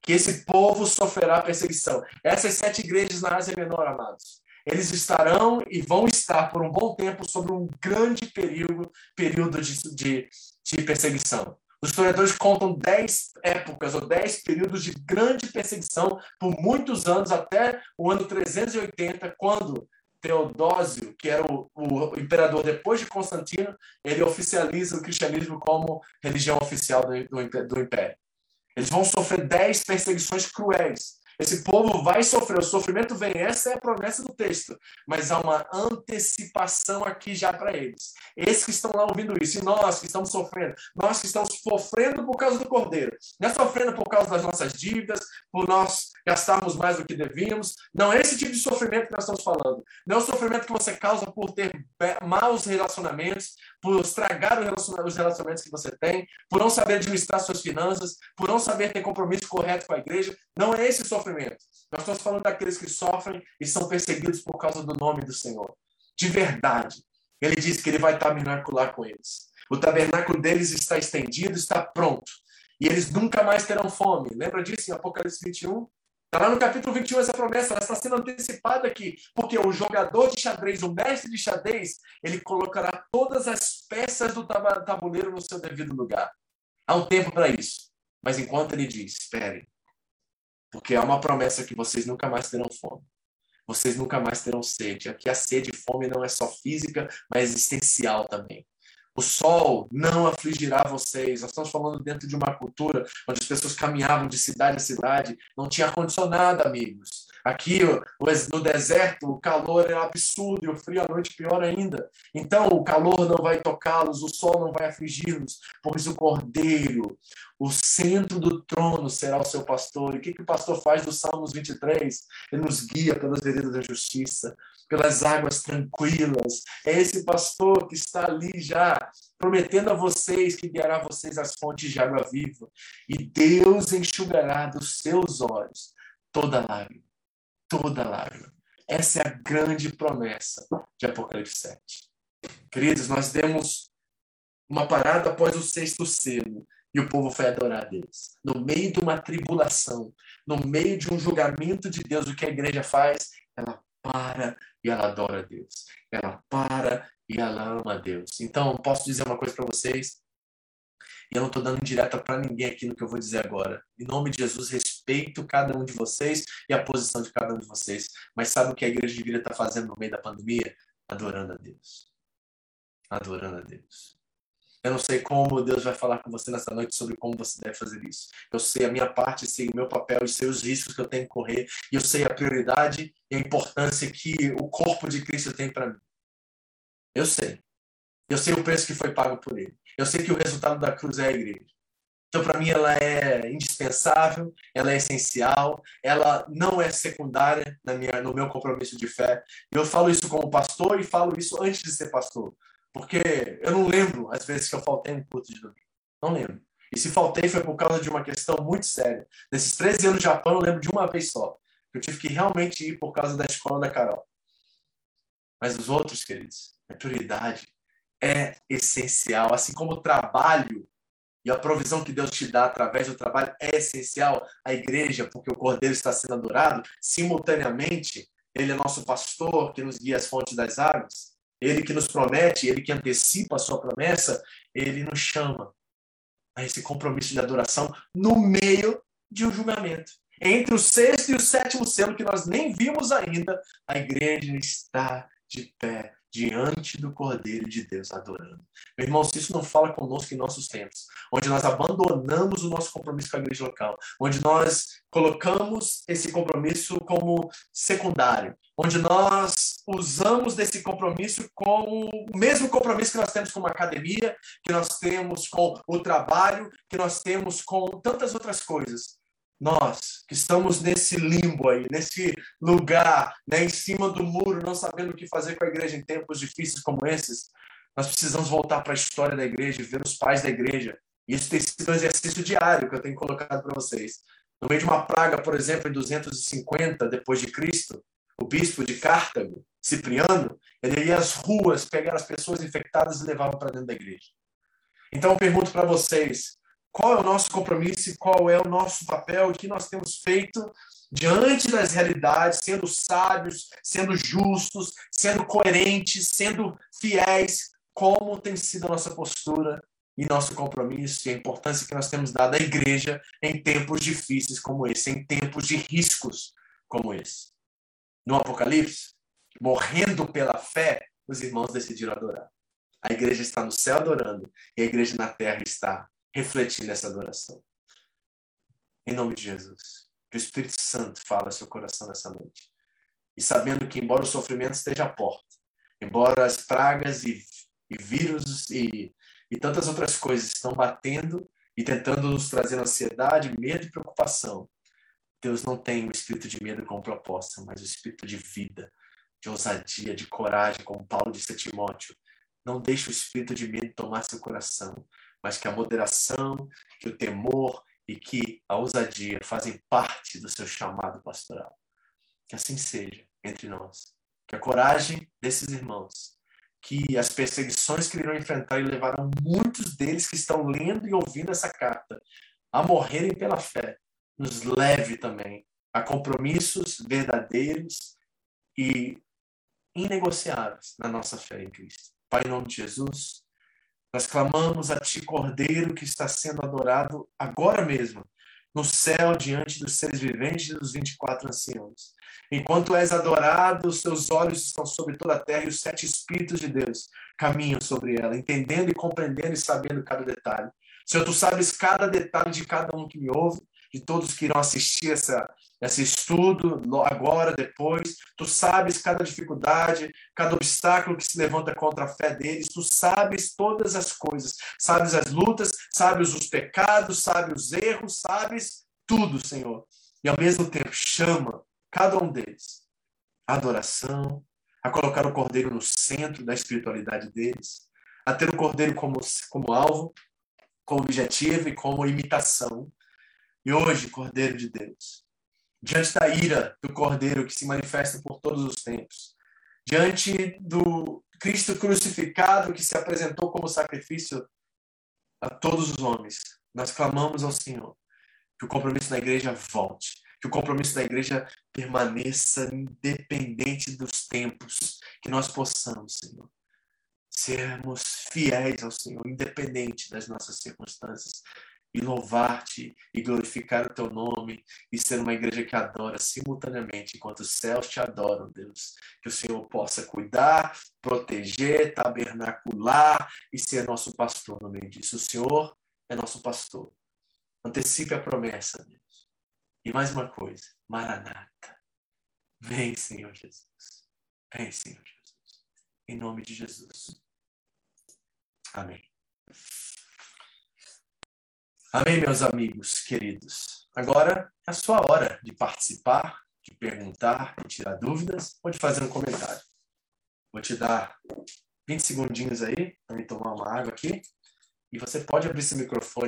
que esse povo sofrerá perseguição. Essas sete igrejas na Ásia Menor, amados, eles estarão e vão estar por um bom tempo sobre um grande período, período de, de, de perseguição. Os historiadores contam dez épocas ou dez períodos de grande perseguição por muitos anos, até o ano 380, quando Teodósio, que era o, o, imperador depois de Constantino, ele oficializa o cristianismo como religião oficial do, do, do império. Eles vão sofrer dez perseguições cruéis. Esse povo vai sofrer, o sofrimento vem, essa é a promessa do texto, mas há uma antecipação aqui já para eles. Esses que estão lá ouvindo isso, e nós que estamos sofrendo, nós que estamos sofrendo por causa do Cordeiro, não é sofrendo por causa das nossas dívidas, por nós gastarmos mais do que devíamos, não é esse tipo de sofrimento que nós estamos falando. Não é o sofrimento que você causa por ter maus relacionamentos, por estragar os relacionamentos que você tem, por não saber administrar suas finanças, por não saber ter compromisso correto com a igreja. Não é esse sofrimento. Nós estamos falando daqueles que sofrem e são perseguidos por causa do nome do Senhor. De verdade. Ele diz que ele vai tabernacular com eles. O tabernáculo deles está estendido, está pronto. E eles nunca mais terão fome. Lembra disso em Apocalipse 21? Está lá no capítulo 21 essa promessa, ela está sendo antecipada aqui, porque o jogador de xadrez, o mestre de xadrez, ele colocará todas as peças do tabuleiro no seu devido lugar. Há um tempo para isso. Mas enquanto ele diz, esperem, porque há uma promessa que vocês nunca mais terão fome. Vocês nunca mais terão sede. Aqui a sede e fome não é só física, mas existencial também. O sol não afligirá vocês. Nós estamos falando dentro de uma cultura onde as pessoas caminhavam de cidade em cidade, não tinha ar-condicionado, amigos. Aqui no deserto o calor é absurdo e o frio à noite pior ainda. Então o calor não vai tocá-los, o sol não vai afligi-los, pois o cordeiro, o centro do trono será o seu pastor. E o que, que o pastor faz do Salmos 23? Ele nos guia pelas veredas da justiça pelas águas tranquilas. É esse pastor que está ali já prometendo a vocês que guiará vocês às fontes de água viva. E Deus enxugará dos seus olhos toda lágrima, toda lágrima. Essa é a grande promessa de Apocalipse 7. Queridos, nós demos uma parada após o sexto selo e o povo foi adorar a Deus. No meio de uma tribulação, no meio de um julgamento de Deus, o que a igreja faz? Ela para e ela adora a Deus. Ela para e ela ama a Deus. Então, posso dizer uma coisa para vocês, e eu não estou dando indireta para ninguém aqui no que eu vou dizer agora. Em nome de Jesus, respeito cada um de vocês e a posição de cada um de vocês. Mas sabe o que a igreja deveria estar tá fazendo no meio da pandemia? Adorando a Deus. Adorando a Deus. Eu não sei como Deus vai falar com você nessa noite sobre como você deve fazer isso. Eu sei a minha parte, sei o meu papel e sei os riscos que eu tenho que correr. E eu sei a prioridade e a importância que o corpo de Cristo tem para mim. Eu sei. Eu sei o preço que foi pago por ele. Eu sei que o resultado da cruz é a igreja. Então, para mim, ela é indispensável, ela é essencial, ela não é secundária na minha, no meu compromisso de fé. Eu falo isso como pastor e falo isso antes de ser pastor. Porque eu não lembro as vezes que eu faltei no culto de domingo. Não lembro. E se faltei foi por causa de uma questão muito séria. Nesses 13 anos no Japão, eu lembro de uma vez só. Eu tive que realmente ir por causa da escola da Carol. Mas os outros, queridos, a prioridade é essencial. Assim como o trabalho e a provisão que Deus te dá através do trabalho é essencial. A igreja, porque o Cordeiro está sendo adorado, simultaneamente, ele é nosso pastor que nos guia às fontes das águas. Ele que nos promete, ele que antecipa a sua promessa, ele nos chama a esse compromisso de adoração no meio de um julgamento. Entre o sexto e o sétimo selo, que nós nem vimos ainda, a igreja está de pé diante do Cordeiro de Deus, adorando. Meu irmão, se isso não fala conosco em nossos tempos, onde nós abandonamos o nosso compromisso com a igreja local, onde nós colocamos esse compromisso como secundário, onde nós usamos desse compromisso como o mesmo compromisso que nós temos com a academia, que nós temos com o trabalho, que nós temos com tantas outras coisas. Nós que estamos nesse limbo aí, nesse lugar, né, em cima do muro, não sabendo o que fazer com a igreja em tempos difíceis como esses, nós precisamos voltar para a história da igreja, ver os pais da igreja. Isso tem sido um exercício diário que eu tenho colocado para vocês. No meio de uma praga, por exemplo, em 250 depois de Cristo, o bispo de Cartago, Cipriano, ele ia às ruas pegar as pessoas infectadas e levava para dentro da igreja. Então eu pergunto para vocês, qual é o nosso compromisso e qual é o nosso papel, o que nós temos feito diante das realidades, sendo sábios, sendo justos, sendo coerentes, sendo fiéis, como tem sido a nossa postura e nosso compromisso e a importância que nós temos dado à igreja em tempos difíceis como esse, em tempos de riscos como esse. No Apocalipse, morrendo pela fé, os irmãos decidiram adorar. A igreja está no céu adorando e a igreja na terra está refletindo essa adoração. Em nome de Jesus. Que o Espírito Santo fale ao seu coração nessa noite. E sabendo que, embora o sofrimento esteja à porta, embora as pragas e, e vírus e, e tantas outras coisas estão batendo e tentando nos trazer ansiedade, medo e preocupação, Deus não tem o espírito de medo como proposta, mas o espírito de vida, de ousadia, de coragem, como Paulo disse a Timóteo. Não deixe o espírito de medo tomar seu coração, mas que a moderação, que o temor e que a ousadia fazem parte do seu chamado pastoral. Que assim seja entre nós. Que a coragem desses irmãos, que as perseguições que irão enfrentar e levarão muitos deles que estão lendo e ouvindo essa carta a morrerem pela fé, nos leve também a compromissos verdadeiros e inegociáveis na nossa fé em Cristo. Pai, em nome de Jesus, nós clamamos a Ti, Cordeiro, que está sendo adorado agora mesmo, no céu, diante dos seres viventes e dos 24 anciãos. Enquanto és adorado, os seus olhos estão sobre toda a terra e os sete Espíritos de Deus caminham sobre ela, entendendo e compreendendo e sabendo cada detalhe. Senhor, tu sabes cada detalhe de cada um que me ouve, de todos que irão assistir essa, esse estudo agora, depois. Tu sabes cada dificuldade, cada obstáculo que se levanta contra a fé deles. Tu sabes todas as coisas. Sabes as lutas, sabes os pecados, sabes os erros, sabes tudo, Senhor. E ao mesmo tempo chama cada um deles a adoração, a colocar o cordeiro no centro da espiritualidade deles, a ter o cordeiro como, como alvo, como objetivo e como imitação. E hoje, Cordeiro de Deus, diante da ira do Cordeiro que se manifesta por todos os tempos, diante do Cristo crucificado que se apresentou como sacrifício a todos os homens, nós clamamos ao Senhor que o compromisso da igreja volte, que o compromisso da igreja permaneça independente dos tempos, que nós possamos, Senhor, sermos fiéis ao Senhor, independente das nossas circunstâncias, e louvar-te e glorificar o teu nome e ser uma igreja que adora simultaneamente enquanto os céus te adoram, Deus. Que o Senhor possa cuidar, proteger, tabernacular e ser nosso pastor no meio disso. O Senhor é nosso pastor. Antecipe a promessa, Deus. E mais uma coisa, Maranata. Vem, Senhor Jesus. Vem, Senhor Jesus. Em nome de Jesus. Amém. Amém, meus amigos queridos. Agora é a sua hora de participar, de perguntar, de tirar dúvidas ou de fazer um comentário. Vou te dar 20 segundinhos aí para me tomar uma água aqui. E você pode abrir esse microfone